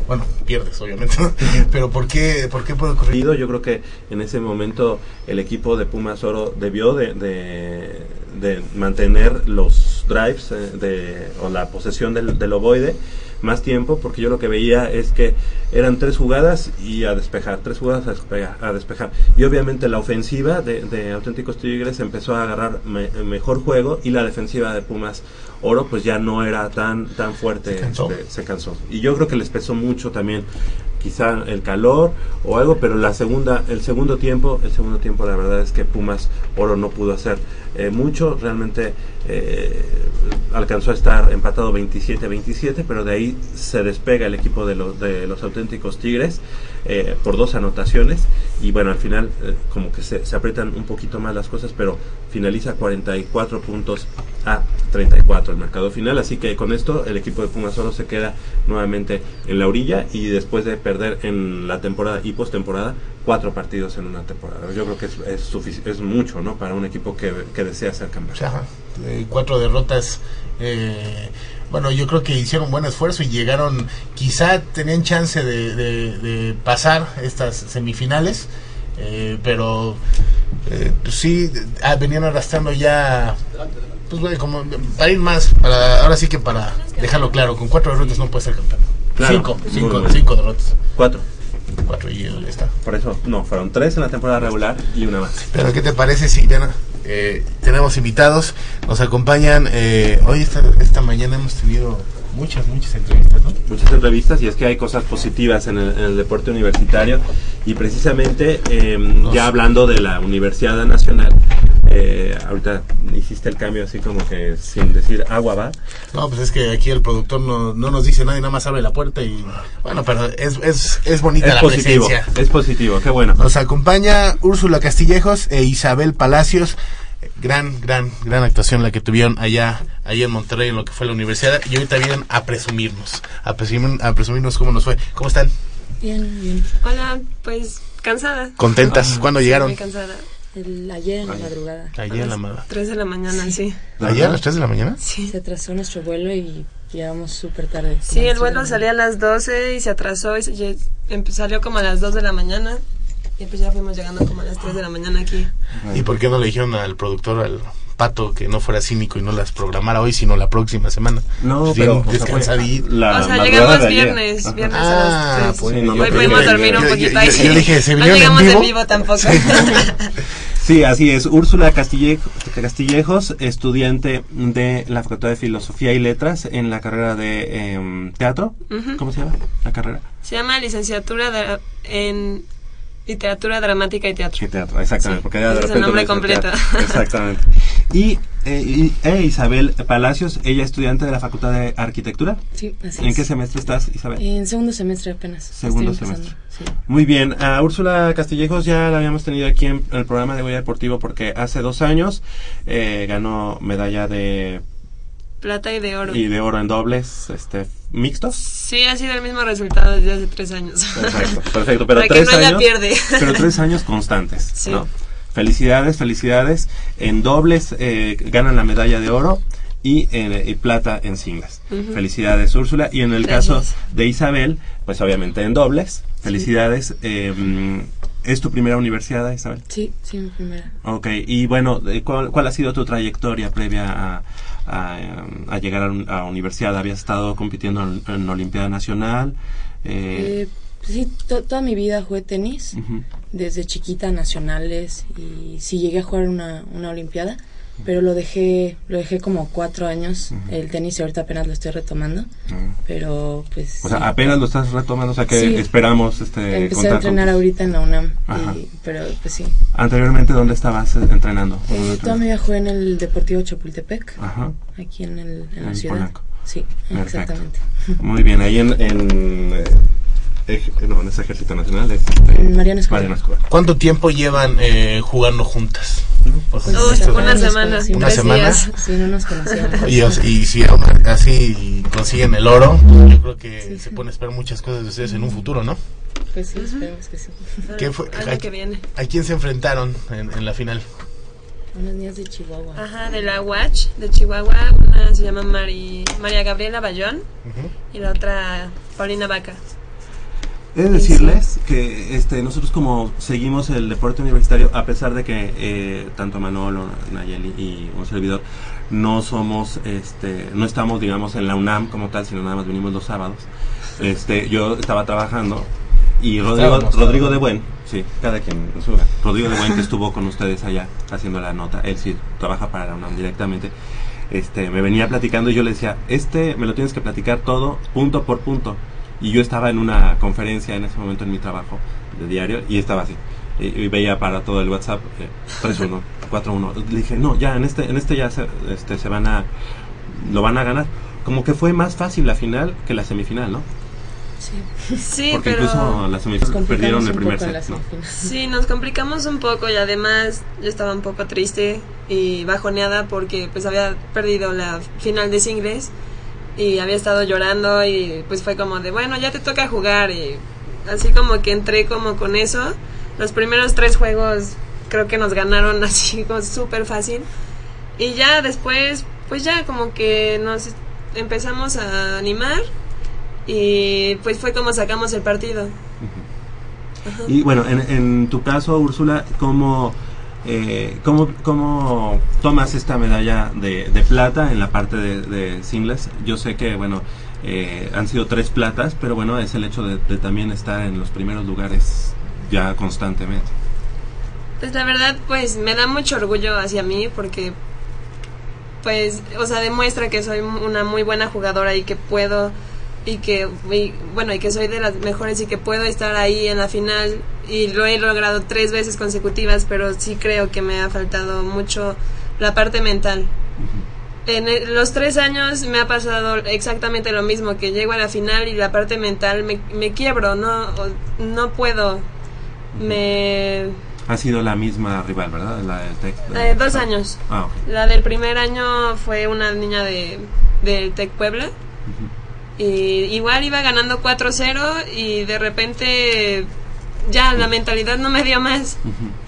Bueno, pierdes, obviamente. Pero ¿por qué, ¿por qué puede ocurrir? Yo creo que en ese momento el equipo de Pumas Oro debió de, de, de mantener los drives eh, de, o la posesión del, del ovoide más tiempo, porque yo lo que veía es que eran tres jugadas y a despejar, tres jugadas a despejar. A despejar. Y obviamente la ofensiva de, de Auténticos Tigres empezó a agarrar me- mejor juego y la defensiva de Pumas Oro pues ya no era tan, tan fuerte, Se cansó. este, se cansó. Y yo creo que les pesó mucho también quizá el calor o algo, pero la segunda, el segundo tiempo, el segundo tiempo la verdad es que Pumas Oro no pudo hacer eh, mucho, realmente eh, alcanzó a estar empatado 27-27, pero de ahí se despega el equipo de los, de los auténticos Tigres eh, por dos anotaciones y bueno, al final eh, como que se, se aprietan un poquito más las cosas, pero finaliza 44 puntos a 34 el marcador final, así que con esto el equipo de Pumas Oro se queda nuevamente en la orilla y después de perder en la temporada y postemporada cuatro partidos en una temporada. Yo creo que es, es, es mucho, ¿no? Para un equipo que, que desea ser campeón. Cuatro derrotas. eh, bueno, yo creo que hicieron buen esfuerzo y llegaron, quizá tenían chance de, de- de pasar estas semifinales, eh, pero eh, pues sí, ah, venían arrastrando ya, pues bueno, como para ir más, para ahora sí que para dejarlo claro, con cuatro derrotas no puede ser campeón. Claro. cinco, cinco, bien. cinco derrotas. Cuatro. Cuatro y él está. Por eso, no, fueron tres en la temporada regular y una más. Pero ¿qué te parece si ya, eh, tenemos invitados? Nos acompañan. Eh, hoy esta, esta mañana hemos tenido muchas, muchas entrevistas, ¿no? muchas entrevistas y es que hay cosas positivas en el, en el deporte universitario y precisamente eh, ya hablando de la Universidad Nacional Eh, ahorita hiciste el cambio así como que sin decir agua va. No, pues es que aquí el productor no, no nos dice nada y nada más abre la puerta y bueno, pero es, es, es bonita Es la positivo, presencia. es positivo, qué bueno. Nos acompaña Úrsula Castillejos e Isabel Palacios. Gran, gran, gran actuación la que tuvieron allá, allá en Monterrey en lo que fue la universidad. Y ahorita vienen a presumirnos, a, presumir- a presumirnos cómo nos fue. ¿Cómo están? Bien, bien. Hola, pues cansada. ¿Contentas? ¿Cuándo llegaron? Muy cansada. El, ayer en la madrugada. Ayer en la madrugada. 3 de la mañana, sí. ¿Ayer a las 3 de la mañana? Sí. Se atrasó nuestro vuelo y llegamos súper tarde. Sí, el vuelo salía a las 12 y se atrasó y se, lle- empe- salió como a las 2 de la mañana. Y pues ya fuimos llegando como a las 3 de la mañana aquí. ¿Y por qué no le dijeron al productor, al pato, que no fuera cínico y no las programara hoy, sino la próxima semana? No, Pues pero, bien o sea, la o sea, llegamos viernes, Ajá. viernes Ah, a las 3. pues, Sí, no, Hoy no, pudimos yo- dormir un poquito. yo- ahí yo- dije, ¿se no vinieron en llegamos en vivo? vivo tampoco. Sí, así es. Úrsula Castillejo- Castillejos, estudiante de la Facultad de Filosofía y Letras en la carrera de em, teatro. Ujú. ¿Cómo se llama la carrera? Se llama licenciatura de- en literatura dramática y teatro. Sí, teatro, exactamente. Sí, porque ya de ese es el nombre completo. teatro. Exactamente. Y, eh, y- e Isabel Palacios, ella estudiante de la Facultad de Arquitectura. Sí, así ¿En es. qué semestre estás, Isabel? En segundo semestre apenas. Segundo Estoy semestre. sí. Muy bien, a Úrsula Castillejos ya la habíamos tenido aquí en, el programa de Goya Deportivo porque hace dos años eh, ganó medalla de Plata y de oro. y de oro en dobles, este mixtos. Sí, ha sido el mismo resultado desde hace tres años. Perfecto, perfecto, pero Para que tres no años, pierde. pero tres años constantes, Sí. ¿no? Felicidades, felicidades. En dobles eh, ganan la medalla de oro y, en- y plata en singles. Felicidades, Úrsula. Y en el Gracias. caso de Isabel, pues obviamente en dobles. Felicidades. Eh, ¿Es tu primera universidad, Isabel? Sí, sí, mi primera. Ok, y bueno, eh, ¿cuál, cuál ha sido tu trayectoria previa a, a, a llegar a, un- a universidad? ¿Habías estado compitiendo en, en Olimpiada Nacional? Eh, Eh, sí, to- toda mi vida jugué tenis. desde chiquita nacionales y sí llegué a jugar una, una olimpiada pero lo dejé lo dejé como cuatro años el tenis y ahorita apenas lo estoy retomando pero pues O sea, sí. apenas lo estás retomando, o sea que Sí. esperamos este empecé a entrenar ahorita en la UNAM y- pero pues sí Anteriormente, ¿dónde estabas entrenando? Eh, ¿Dónde toda mi vida jugué en el Deportivo Chapultepec Ajá. aquí en, el, en la ciudad Polanco. sí Perfecto. exactamente Muy bien, ahí en... en eh, no, en ese Ejército Nacional es... este, En Mariano Escobar. ¿Cuánto tiempo llevan eh, jugando juntas? Pues, una semana, Una tres semana. días. sí no nos conocíamos Y, si así consiguen el oro, yo creo que se pueden esperar muchas cosas de ustedes en un futuro, ¿no? pues sí esperemos que sí ¿Qué fue? ¿A, que viene. a quién se enfrentaron en, en la final? unas niñas de Chihuahua Ajá, de la Watch de Chihuahua. Una se llama Mari, María Gabriela Bayón y la otra Paulina Vaca. He de decirles que este, nosotros como seguimos el deporte universitario, a pesar de que eh, tanto Manolo, Nayeli y un servidor no somos, este, no estamos, digamos, en la UNAM como tal, sino nada más venimos los sábados. Este, yo estaba trabajando y Rodrigo, Rodrigo de Buen, sí, cada quien en su lugar. Rodrigo de Buen que estuvo con ustedes allá haciendo la nota, él sí trabaja para la UNAM directamente. Este, me venía platicando y yo le decía, este me lo tienes que platicar todo punto por punto. Y yo estaba en una conferencia en ese momento en mi trabajo de diario y estaba así. Y, y veía para todo el WhatsApp eh, 3-1, 4-1. Le dije, no, ya en este, en este ya se, este, se van a, lo van a ganar. Como que fue más fácil la final que la semifinal, ¿no? Sí, Porque pero... incluso la semifinal perdieron el primer set. ¿no? Sí, nos complicamos un poco y además yo estaba un poco triste y bajoneada porque pues había perdido la final de singles y había estado llorando y pues fue como de bueno ya te toca jugar y así como que entré como con eso. Los primeros tres juegos creo que nos ganaron así como súper fácil y ya después pues ya como que nos empezamos a animar y pues fue como sacamos el partido. Y bueno, en, en tu caso, Úrsula, ¿cómo, eh, cómo, cómo tomas esta medalla de, de plata en la parte de, singles? Yo sé que, bueno, eh, han sido tres platas, pero bueno, es el hecho de, de también estar en los primeros lugares ya constantemente. Pues la verdad, pues me da mucho orgullo hacia mí porque, pues, o sea, demuestra que soy una muy buena jugadora y que puedo y que y, bueno y que soy de las mejores y que puedo estar ahí en la final. Y lo he logrado tres veces consecutivas pero sí creo que me ha faltado mucho la parte mental. En el- los tres años me ha pasado exactamente lo mismo que llego a la final y la parte mental me, me quiebro no no puedo. Me Ha sido la misma rival, ¿verdad? La del Tec. eh, dos años. Ah, ok. la del primer año fue una niña de del Tec Puebla y igual iba ganando 4-0 y de repente ya la mentalidad no me dio más.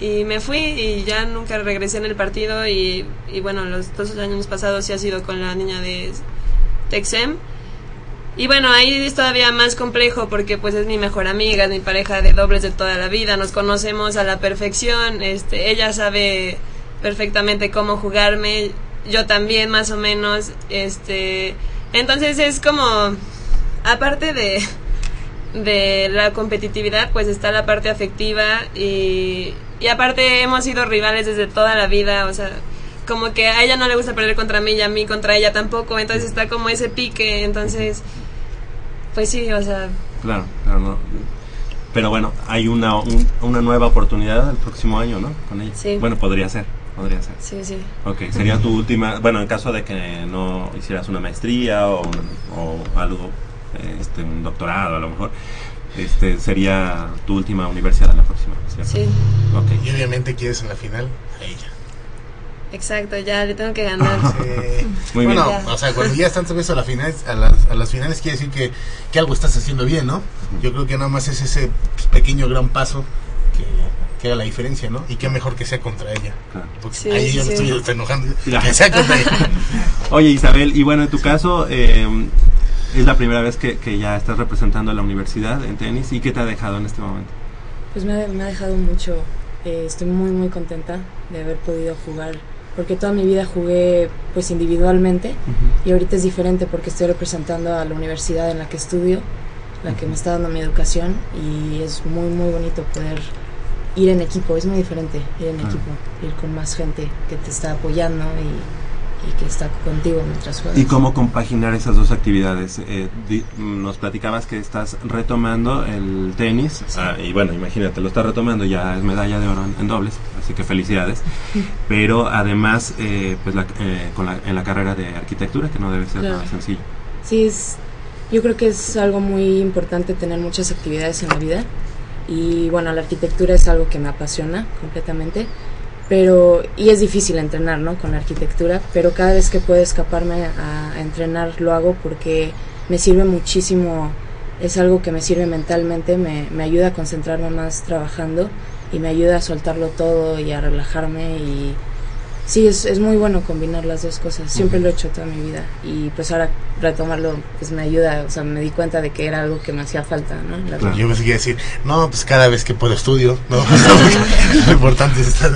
Y me fui y ya nunca regresé en el partido y, y bueno los dos años pasados sí ha sido con la niña de Texem. Y bueno ahí es todavía más complejo porque pues es mi mejor amiga es mi pareja de dobles de toda la vida nos conocemos a la perfección este ella sabe perfectamente cómo jugarme yo también más o menos este entonces es como aparte de de la competitividad pues está la parte afectiva y, y aparte hemos sido rivales desde toda la vida o sea como que a ella no le gusta perder contra mí y a mí contra ella tampoco entonces está como ese pique entonces pues sí o sea Claro, claro, no. Pero bueno, hay una, un- una nueva oportunidad el próximo año, ¿no? Con ella. Sí. Bueno, podría ser, podría ser. sí sí Ok, sería tu última, bueno, en caso de que no hicieras una maestría o, un- o algo, eh, este, un doctorado a lo mejor, este, sería tu última universidad la próxima, ¿cierto? Sí. Ok. Y obviamente quieres en la final a ella. exacto ya le tengo que ganar Muy bueno, bien. o sea, cuando ya estás vez a, la final, a, las, a las finales quiere decir que, que algo estás haciendo bien, ¿no? Yo creo que nada más es ese pequeño gran paso que, que haga la diferencia, ¿no? Y qué mejor que sea contra ella. Porque Sí, ahí sí, yo sí. estoy enojando. Ya. Que sea contra ella. Oye Isabel, y bueno, en tu caso, eh, es la primera vez que, que ya estás representando a la universidad en tenis, ¿y qué te ha dejado en este momento? Pues me ha, me ha dejado mucho. eh, estoy muy, muy contenta de haber podido jugar. Porque toda mi vida jugué pues individualmente y ahorita es diferente porque estoy representando a la universidad en la que estudio, la que me está dando mi educación y es muy, muy bonito poder ir en equipo. Es muy diferente ir en Ah. equipo, ir con más gente que te está apoyando y, y que está contigo mientras juegas. ¿Y cómo compaginar esas dos actividades? Eh, di- nos platicabas que estás retomando el tenis, ah, y bueno, imagínate, lo estás retomando, ya es medalla de oro en, en dobles, así que felicidades. Pero además, eh, pues la- eh, con la- en la carrera de arquitectura, que no debe ser Claro. nada sencillo. Sí, es, yo creo que es algo muy importante tener muchas actividades en la vida y bueno, la arquitectura es algo que me apasiona completamente, pero y es difícil entrenar, ¿no? Con la arquitectura, pero cada vez que puedo escaparme a, entrenar lo hago porque me sirve muchísimo, es algo que me sirve mentalmente, me, me ayuda a concentrarme más trabajando y me ayuda a soltarlo todo y a relajarme y Sí, es, es muy bueno combinar las dos cosas. Siempre lo he hecho toda mi vida. Y pues ahora retomarlo pues me ayuda. O sea, me di cuenta de que era algo que me hacía falta, ¿no? La verdad. Yo pensé que iba a decir, no, pues cada vez que puedo estudio, ¿no? Lo importante es estar...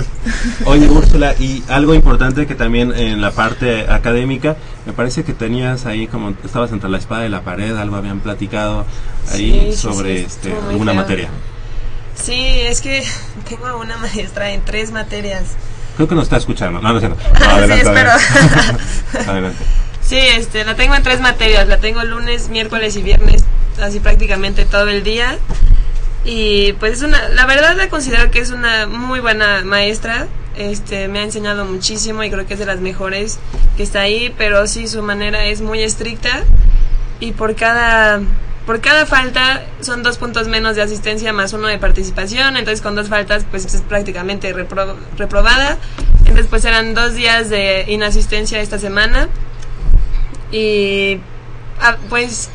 Oye, Úrsula, y algo importante que también en la parte académica, me parece que tenías ahí como, estabas entre la espada y la pared, algo habían platicado ahí Sí, sobre sí, este, alguna feo. materia. sí es que tengo a una maestra en tres materias Creo que nos está escuchando. No, no, sé, no. No, Sí, adelante, espero. adelante. Adelante. Sí, este, la tengo en tres materias. La tengo lunes, miércoles y viernes, así prácticamente todo el día. Y pues es una, la verdad la considero que es una muy buena maestra. Este, me ha enseñado muchísimo y creo que es de las mejores que está ahí, pero sí su manera es muy estricta y por cada por cada falta son dos puntos menos de asistencia más uno de participación, entonces con dos faltas pues es prácticamente repro- reprobada. Entonces pues eran dos días de inasistencia esta semana y ah, pues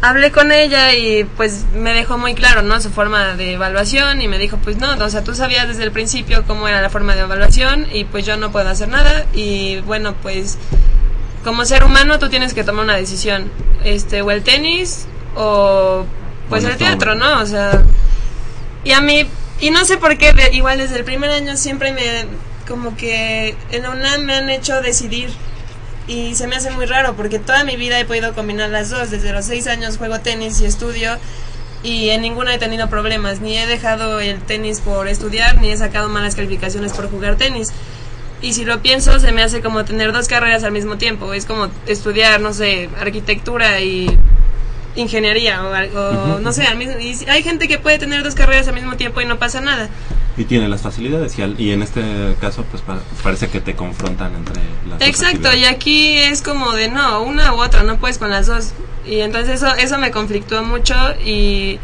hablé con ella y pues me dejó muy claro, ¿no? Su forma de evaluación y me dijo, pues no, o sea, tú sabías desde el principio cómo era la forma de evaluación y pues yo no puedo hacer nada y bueno, pues como ser humano tú tienes que tomar una decisión, este, o el tenis o pues el teatro. ¿no? O sea, y a mí, y no sé por qué, de- igual desde el primer año siempre me, como que en la UNAM me han hecho decidir y se me hace muy raro porque toda mi vida he podido combinar las dos. Desde los seis años juego tenis y estudio y en ninguna he tenido problemas. Ni he dejado el tenis por estudiar, ni he sacado malas calificaciones por jugar tenis. Y si lo pienso, se me hace como tener dos carreras al mismo tiempo. Es como estudiar, no sé, arquitectura y, ingeniería o algo, no sé, al mismo, y hay gente que puede tener dos carreras al mismo tiempo y no pasa nada. Y tiene las facilidades y, al- y en este caso pues pa- parece que te confrontan entre las dos Exacto, y aquí es como de no, una u otra, no puedes con las dos. Y entonces eso, eso me conflictúa mucho y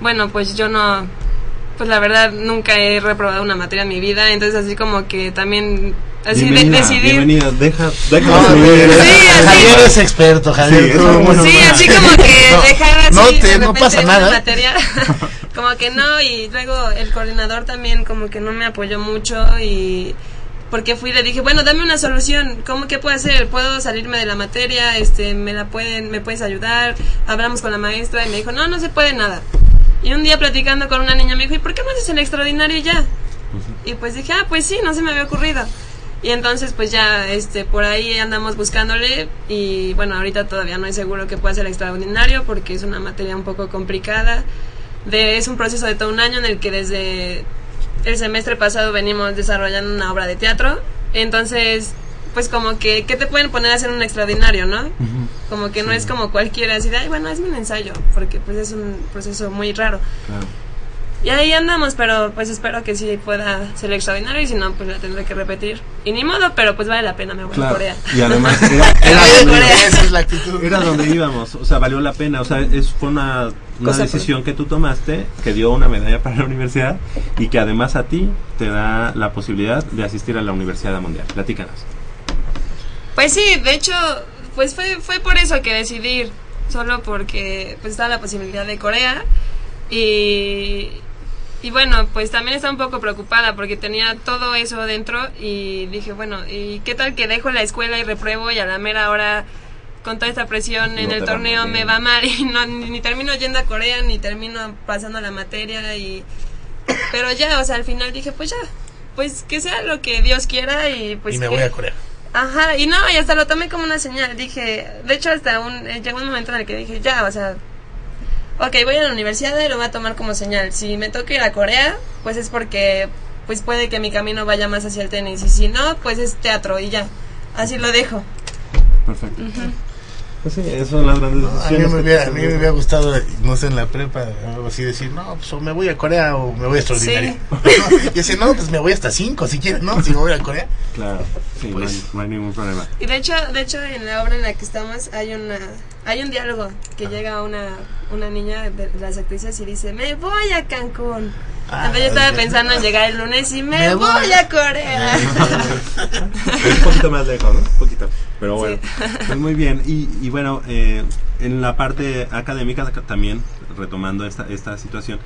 bueno, pues yo no, pues la verdad nunca he reprobado una materia en mi vida, entonces así como que también, así de, Bienvenida, decidir... bienvenida, deja, deja No. Sí, así. Javier es experto, Javier. Sí, eso, bueno, Sí, así como que No, dejar así no te- de no pasa nada. materia, como que no, y luego el coordinador también como que no me apoyó mucho y porque fui y le dije, bueno, dame una solución, ¿cómo qué puedo hacer? ¿Puedo salirme de la materia? Este, me la pueden, me puedes ayudar, hablamos con la maestra y me dijo, no, no se puede nada. Y un día platicando con una niña me dijo, ¿y por qué no haces el extraordinario ya? Y pues dije, ah, pues sí, no se me había ocurrido. Y entonces pues ya este por ahí andamos buscándole y bueno, ahorita todavía no es seguro que pueda ser extraordinario porque es una materia un poco complicada. De, es un proceso de todo un año en el que desde el semestre pasado venimos desarrollando una obra de teatro. Entonces, pues como que, ¿qué te pueden poner a hacer un extraordinario, no? Como que no es como cualquiera, así de, ay, bueno, es un ensayo, porque pues es un proceso muy raro. Claro. Y ahí andamos, pero pues espero que sí pueda ser extraordinario y si no, pues la tendré que repetir. Y ni modo, pero pues vale la pena, me voy a. Corea. Y además era, era donde. Esa es la actitud. era donde íbamos, o sea, valió la pena, o sea, es, fue una, una Cosa decisión que tú tomaste, que dio una medalla para la universidad y que además a ti te da la posibilidad de asistir a la Universidad Mundial. Platícanos. Pues sí, de hecho, pues fue, fue por eso que decidí ir, solo porque pues estaba la posibilidad de Corea y, y bueno, pues también estaba un poco preocupada porque tenía todo eso dentro y dije, bueno, ¿y qué tal que dejo la escuela y repruebo y a la mera hora con toda esta presión en No el te va torneo me va mal y no, ni, ni termino yendo a Corea ni termino pasando la materia y... Pero ya, o sea, al final dije, pues ya, pues que sea lo que Dios quiera y pues... y me que- voy a Corea. Ajá, y no, y hasta lo tomé como una señal. Dije, de hecho, hasta un, eh, llegó un momento en el que dije, ya, o sea, ok, voy a la universidad y lo voy a tomar como señal. Si me toca ir a Corea, pues es porque, pues puede que mi camino vaya más hacia el tenis. Y si no, pues es teatro y ya. Así lo dejo. Perfecto. Ujú. Pues sí, esas son las grandes A mí, decisiones. me que hubiera, a mí me hubiera gustado, no sé, en la prepa, algo así, decir, no, pues o me voy a Corea o me voy a extraordinario. y decir, no, pues me voy hasta cinco si quieres, ¿no? Si me voy a Corea. Claro, sí, no, Pues- hay, no hay ningún problema. Y de hecho, de hecho en la obra en la que estamos hay una hay un diálogo que llega una una niña de las actrices y dice, "Me voy a Cancún." Ah, Entonces yo estaba pensando en llegar el lunes y me, Me voy, voy. a Corea. un poquito más lejos, ¿no? Un poquito. Pero bueno, pues muy bien. Y, y bueno, eh, en la parte académica ca- también, retomando esta, esta situación,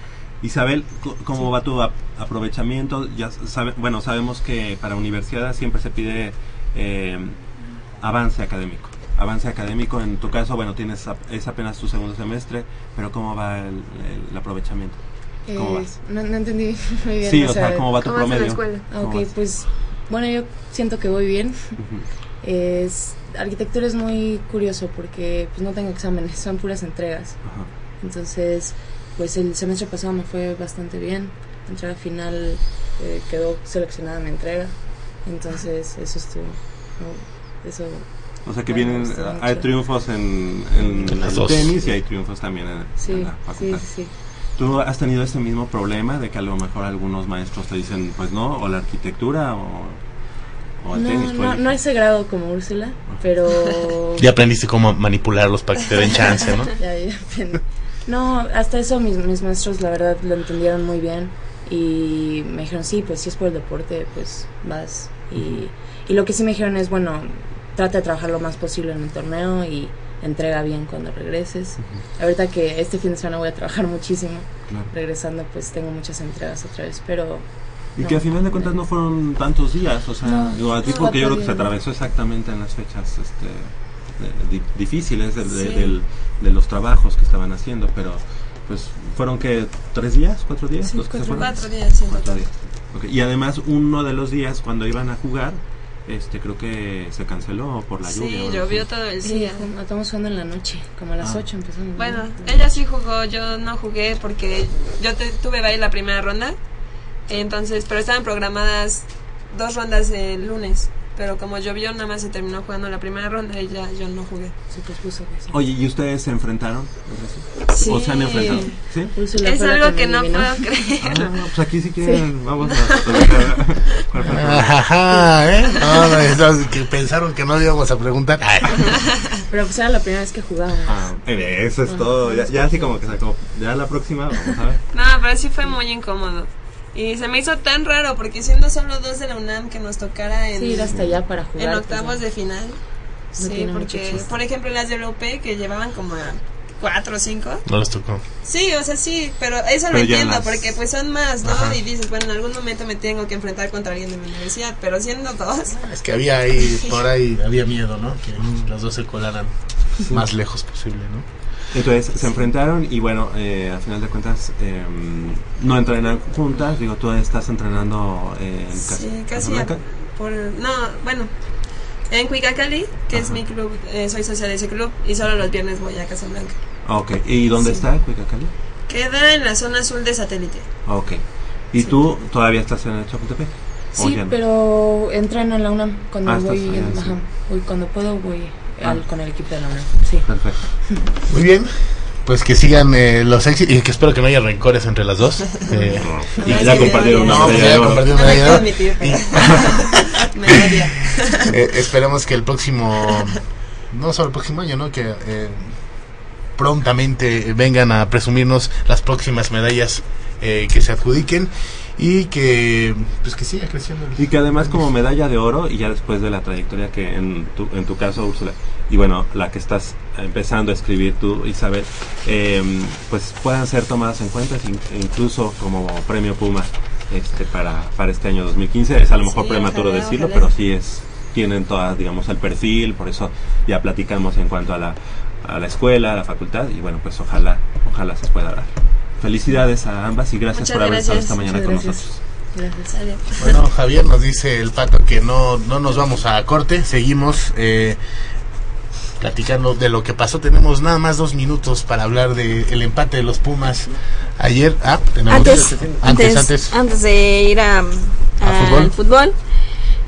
Isabel, ¿cómo va tu ap- aprovechamiento? Ya sabe, bueno, sabemos que para universidad siempre se pide eh, avance académico. Avance académico, en tu caso, bueno, tienes es apenas tu segundo semestre, pero ¿cómo va el, el- el aprovechamiento? ¿Cómo Eh, vas? no, no entendí muy bien. Sí, o sea, ¿cómo va tu ¿cómo vas en la promedio? escuela? ¿Cómo Ok, vas? pues bueno, yo siento que voy bien. Es, arquitectura es muy curioso porque pues no tengo exámenes, son puras entregas. Entonces, pues el semestre pasado me fue bastante bien. La entrega final eh, quedó seleccionada mi entrega. Entonces, eso estuvo. no, eso. O sea que bueno, vienen, hay triunfos en, el tenis y hay triunfos también en, Sí, en la facultad. sí, sí. ¿Tú has tenido este mismo problema de que a lo mejor algunos maestros te dicen, pues no, o la arquitectura o, o el No, tenis? no, no ese grado como Úrsula, pero. Ya aprendiste cómo manipularlos para que te den chance, ¿no? Ya, ya aprendí. No, hasta eso mis, mis maestros la verdad lo entendieron muy bien y me dijeron, sí, pues si es por el deporte, pues vas. Y, y lo que sí me dijeron es, bueno, trata de trabajar lo más posible en el torneo y entrega bien cuando regreses. Ahorita que este fin de semana voy a trabajar muchísimo, Claro. regresando pues tengo muchas entregas otra vez, pero... Y no. que a final de cuentas no fueron tantos días, o sea, No, digo, a ti porque yo creo cuatro que se atravesó exactamente en las fechas este, de- di- difíciles de, Sí. del- de los trabajos que estaban haciendo, pero pues fueron que tres días, cuatro días, Sí, los que se cuatro. fueron. Cuatro días, Cuatro días. Ok, Y además uno de los días cuando iban a jugar, este creo que se canceló por la lluvia. Sí, llovió todo el Sí, día. ju- estamos jugando en la noche, como a las Ah. 8 empezamos. Bueno, ¿no? ella sí jugó, yo no jugué porque yo te- tuve baile la primera ronda. Entonces, pero estaban programadas dos rondas el lunes. Pero como llovió nada más se terminó jugando la primera ronda y ya yo no jugué. Oye, ¿y ustedes se enfrentaron? Sí. ¿O se han enfrentado? ¿Sí? Es algo que no puedo creer. Ah, pues aquí si quieren, vamos a... Ajá, ¿eh? No, no, que pensaron que no íbamos a preguntar. Ay. Pero pues era la primera vez que jugaba. Ah, eh, eso es todo. Ya, ya así como que sacó. Ya la próxima, vamos a ver. No, pero sí fue muy incómodo. Y se me hizo tan raro porque siendo solo dos de la UNAM que nos tocara en, Sí, ir hasta allá para jugar, en pues, octavos de final. No sí, porque por ejemplo las de Europe que llevaban como a cuatro o cinco. No les tocó. Sí, o sea, sí, pero eso lo Pero entiendo las- porque pues son más, ¿no? Ajá. Y dices, bueno, en algún momento me tengo que enfrentar contra alguien de mi universidad, pero siendo dos. Es que había ahí, por ahí, había miedo, ¿no? Que los dos se colaran más lejos posible, ¿no? Entonces se enfrentaron y bueno, eh, al final de cuentas eh, no entrenan juntas. Digo, tú estás entrenando en Cas- Sí, casi Casablanca. por no, bueno, en Cuicacali, que es mi club, eh, soy socia de ese club y solo los viernes voy a Casablanca. Ah, Ok, ¿y dónde Sí. está Cuicacali? Queda en la zona azul de satélite. Ah, Ok, ¿y tú todavía estás en Chapultepec? ¿O Sí, ya no? pero entreno en la UNAM. Cuando Ah, estás voy, allá, sí. ajá, voy, cuando puedo voy Ah. al- con el equipo de la UNAM. Sí. Perfecto. Muy bien. Pues que sigan eh, los éxitos y que espero que no haya rencores entre las dos. Eh, Y que ya compartieron una No, medalla que ya compartieron No una medalla Y-. Eh, esperemos que el próximo, no solo el próximo año, ¿no? Que eh, prontamente vengan a presumirnos las próximas medallas eh, que se adjudiquen y que pues que siga creciendo. el- Y que además como medalla de oro y ya después de la trayectoria que en tu, en tu caso Úrsula y bueno la que estás empezando a escribir tú Isabel eh, pues puedan ser tomadas en cuenta in- incluso como premio Puma este para, para este año 2015 es a lo mejor Sí, prematuro ojalá, decirlo ojalá. pero sí es tienen todas digamos el perfil por eso ya platicamos en cuanto a la a la escuela a la facultad y bueno pues ojalá ojalá se pueda dar felicidades a ambas y gracias Muchas por haber estado esta mañana Muchas con gracias. nosotros Gracias. Bueno, Javier nos dice el pato que no, no nos vamos a corte, seguimos eh, platicando de lo que pasó. Tenemos nada más dos minutos para hablar del empate de los Pumas ayer. Ah, tenemos Antes, antes, antes. antes de ir a, a- fútbol? al fútbol,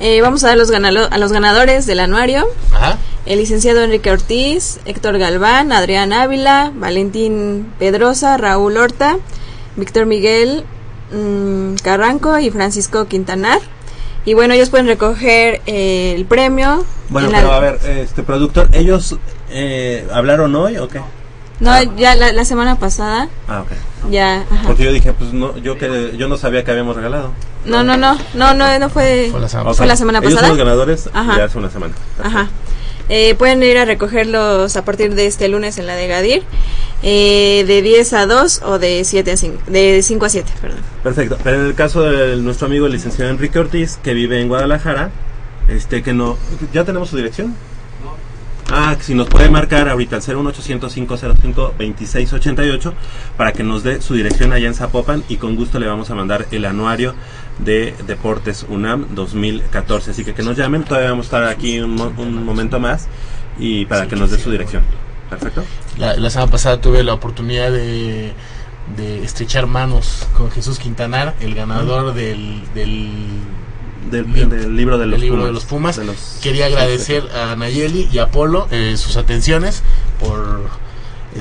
eh, vamos a dar los a los ganadores del anuario. Ajá. El licenciado Enrique Ortiz, Héctor Galván, Adrián Ávila, Valentín Pedrosa, Raúl Horta, Víctor Miguel mm, Carranco y Francisco Quintanar. Y bueno, ellos pueden recoger eh, el premio. Bueno, la- pero a ver, este productor, ¿ellos eh, hablaron hoy o qué? No, ya la, la semana pasada, Ah, ok. ya, ajá. Porque yo dije, pues no, yo que yo no sabía que habíamos regalado. No, no, no, no, no, no fue, Fue la semana fue la semana Ellos pasada. son los ganadores Ajá. de hace una semana. Ajá. Eh, pueden ir a recogerlos a partir de este lunes en la de Gadir, eh, de 10 a 2 o de 7 a 5, de 5 a 7, perdón. Perfecto. Pero en el caso de nuestro amigo el licenciado Enrique Ortiz, que vive en Guadalajara, este que no, ¿ya tenemos su dirección? Ah, si nos puede marcar ahorita al 01805052688 para que nos dé su dirección allá en Zapopan y con gusto le vamos a mandar el anuario de Deportes UNAM 2014. Así que que nos llamen, todavía vamos a estar aquí un, un momento más y para que nos dé su dirección. Perfecto. La, la semana pasada tuve la oportunidad de, de estrechar manos con Jesús Quintanar, el ganador del, del, Del, del libro de los libro Pumas. de los Pumas. De los- Quería agradecer a Nayeli y a Polo eh, sus atenciones por...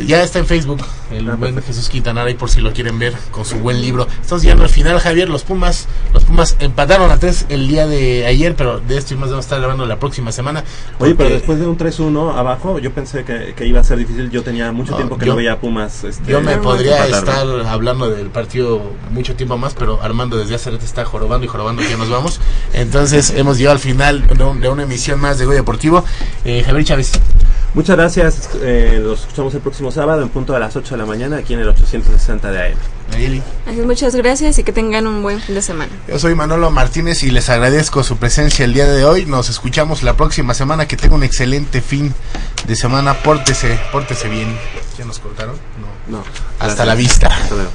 Ya está en Facebook el Ah, buen. Jesús Quintanar ahí por si lo quieren ver con su buen libro. Estamos llegando al final, Javier. Los Pumas, los Pumas empataron a tres el día de ayer, pero de esto y más vamos a estar hablando la próxima semana. Oye, pero después de un 3-1 abajo, yo pensé que, que iba a ser difícil. Yo tenía mucho No, tiempo que yo- no veía a Pumas. Este, Yo me podría estar hablando del partido mucho tiempo más, pero Armando desde hace rato está jorobando y jorobando que ya nos vamos. Entonces hemos llegado al final de, un- de una emisión más de Goy Deportivo. Eh, Javier Chávez. Muchas gracias. eh, los escuchamos el próximo sábado en punto a las 8 de la mañana aquí en el 860 de AM. Nayeli. Así es, muchas gracias y que tengan un buen fin de semana. Yo soy Manolo Martínez y les agradezco su presencia el día de hoy. Nos escuchamos la próxima semana. Que tenga un excelente fin de semana. Pórtese, pórtese bien. ¿Ya nos cortaron? No. No. Hasta Gracias. la vista. Hasta luego.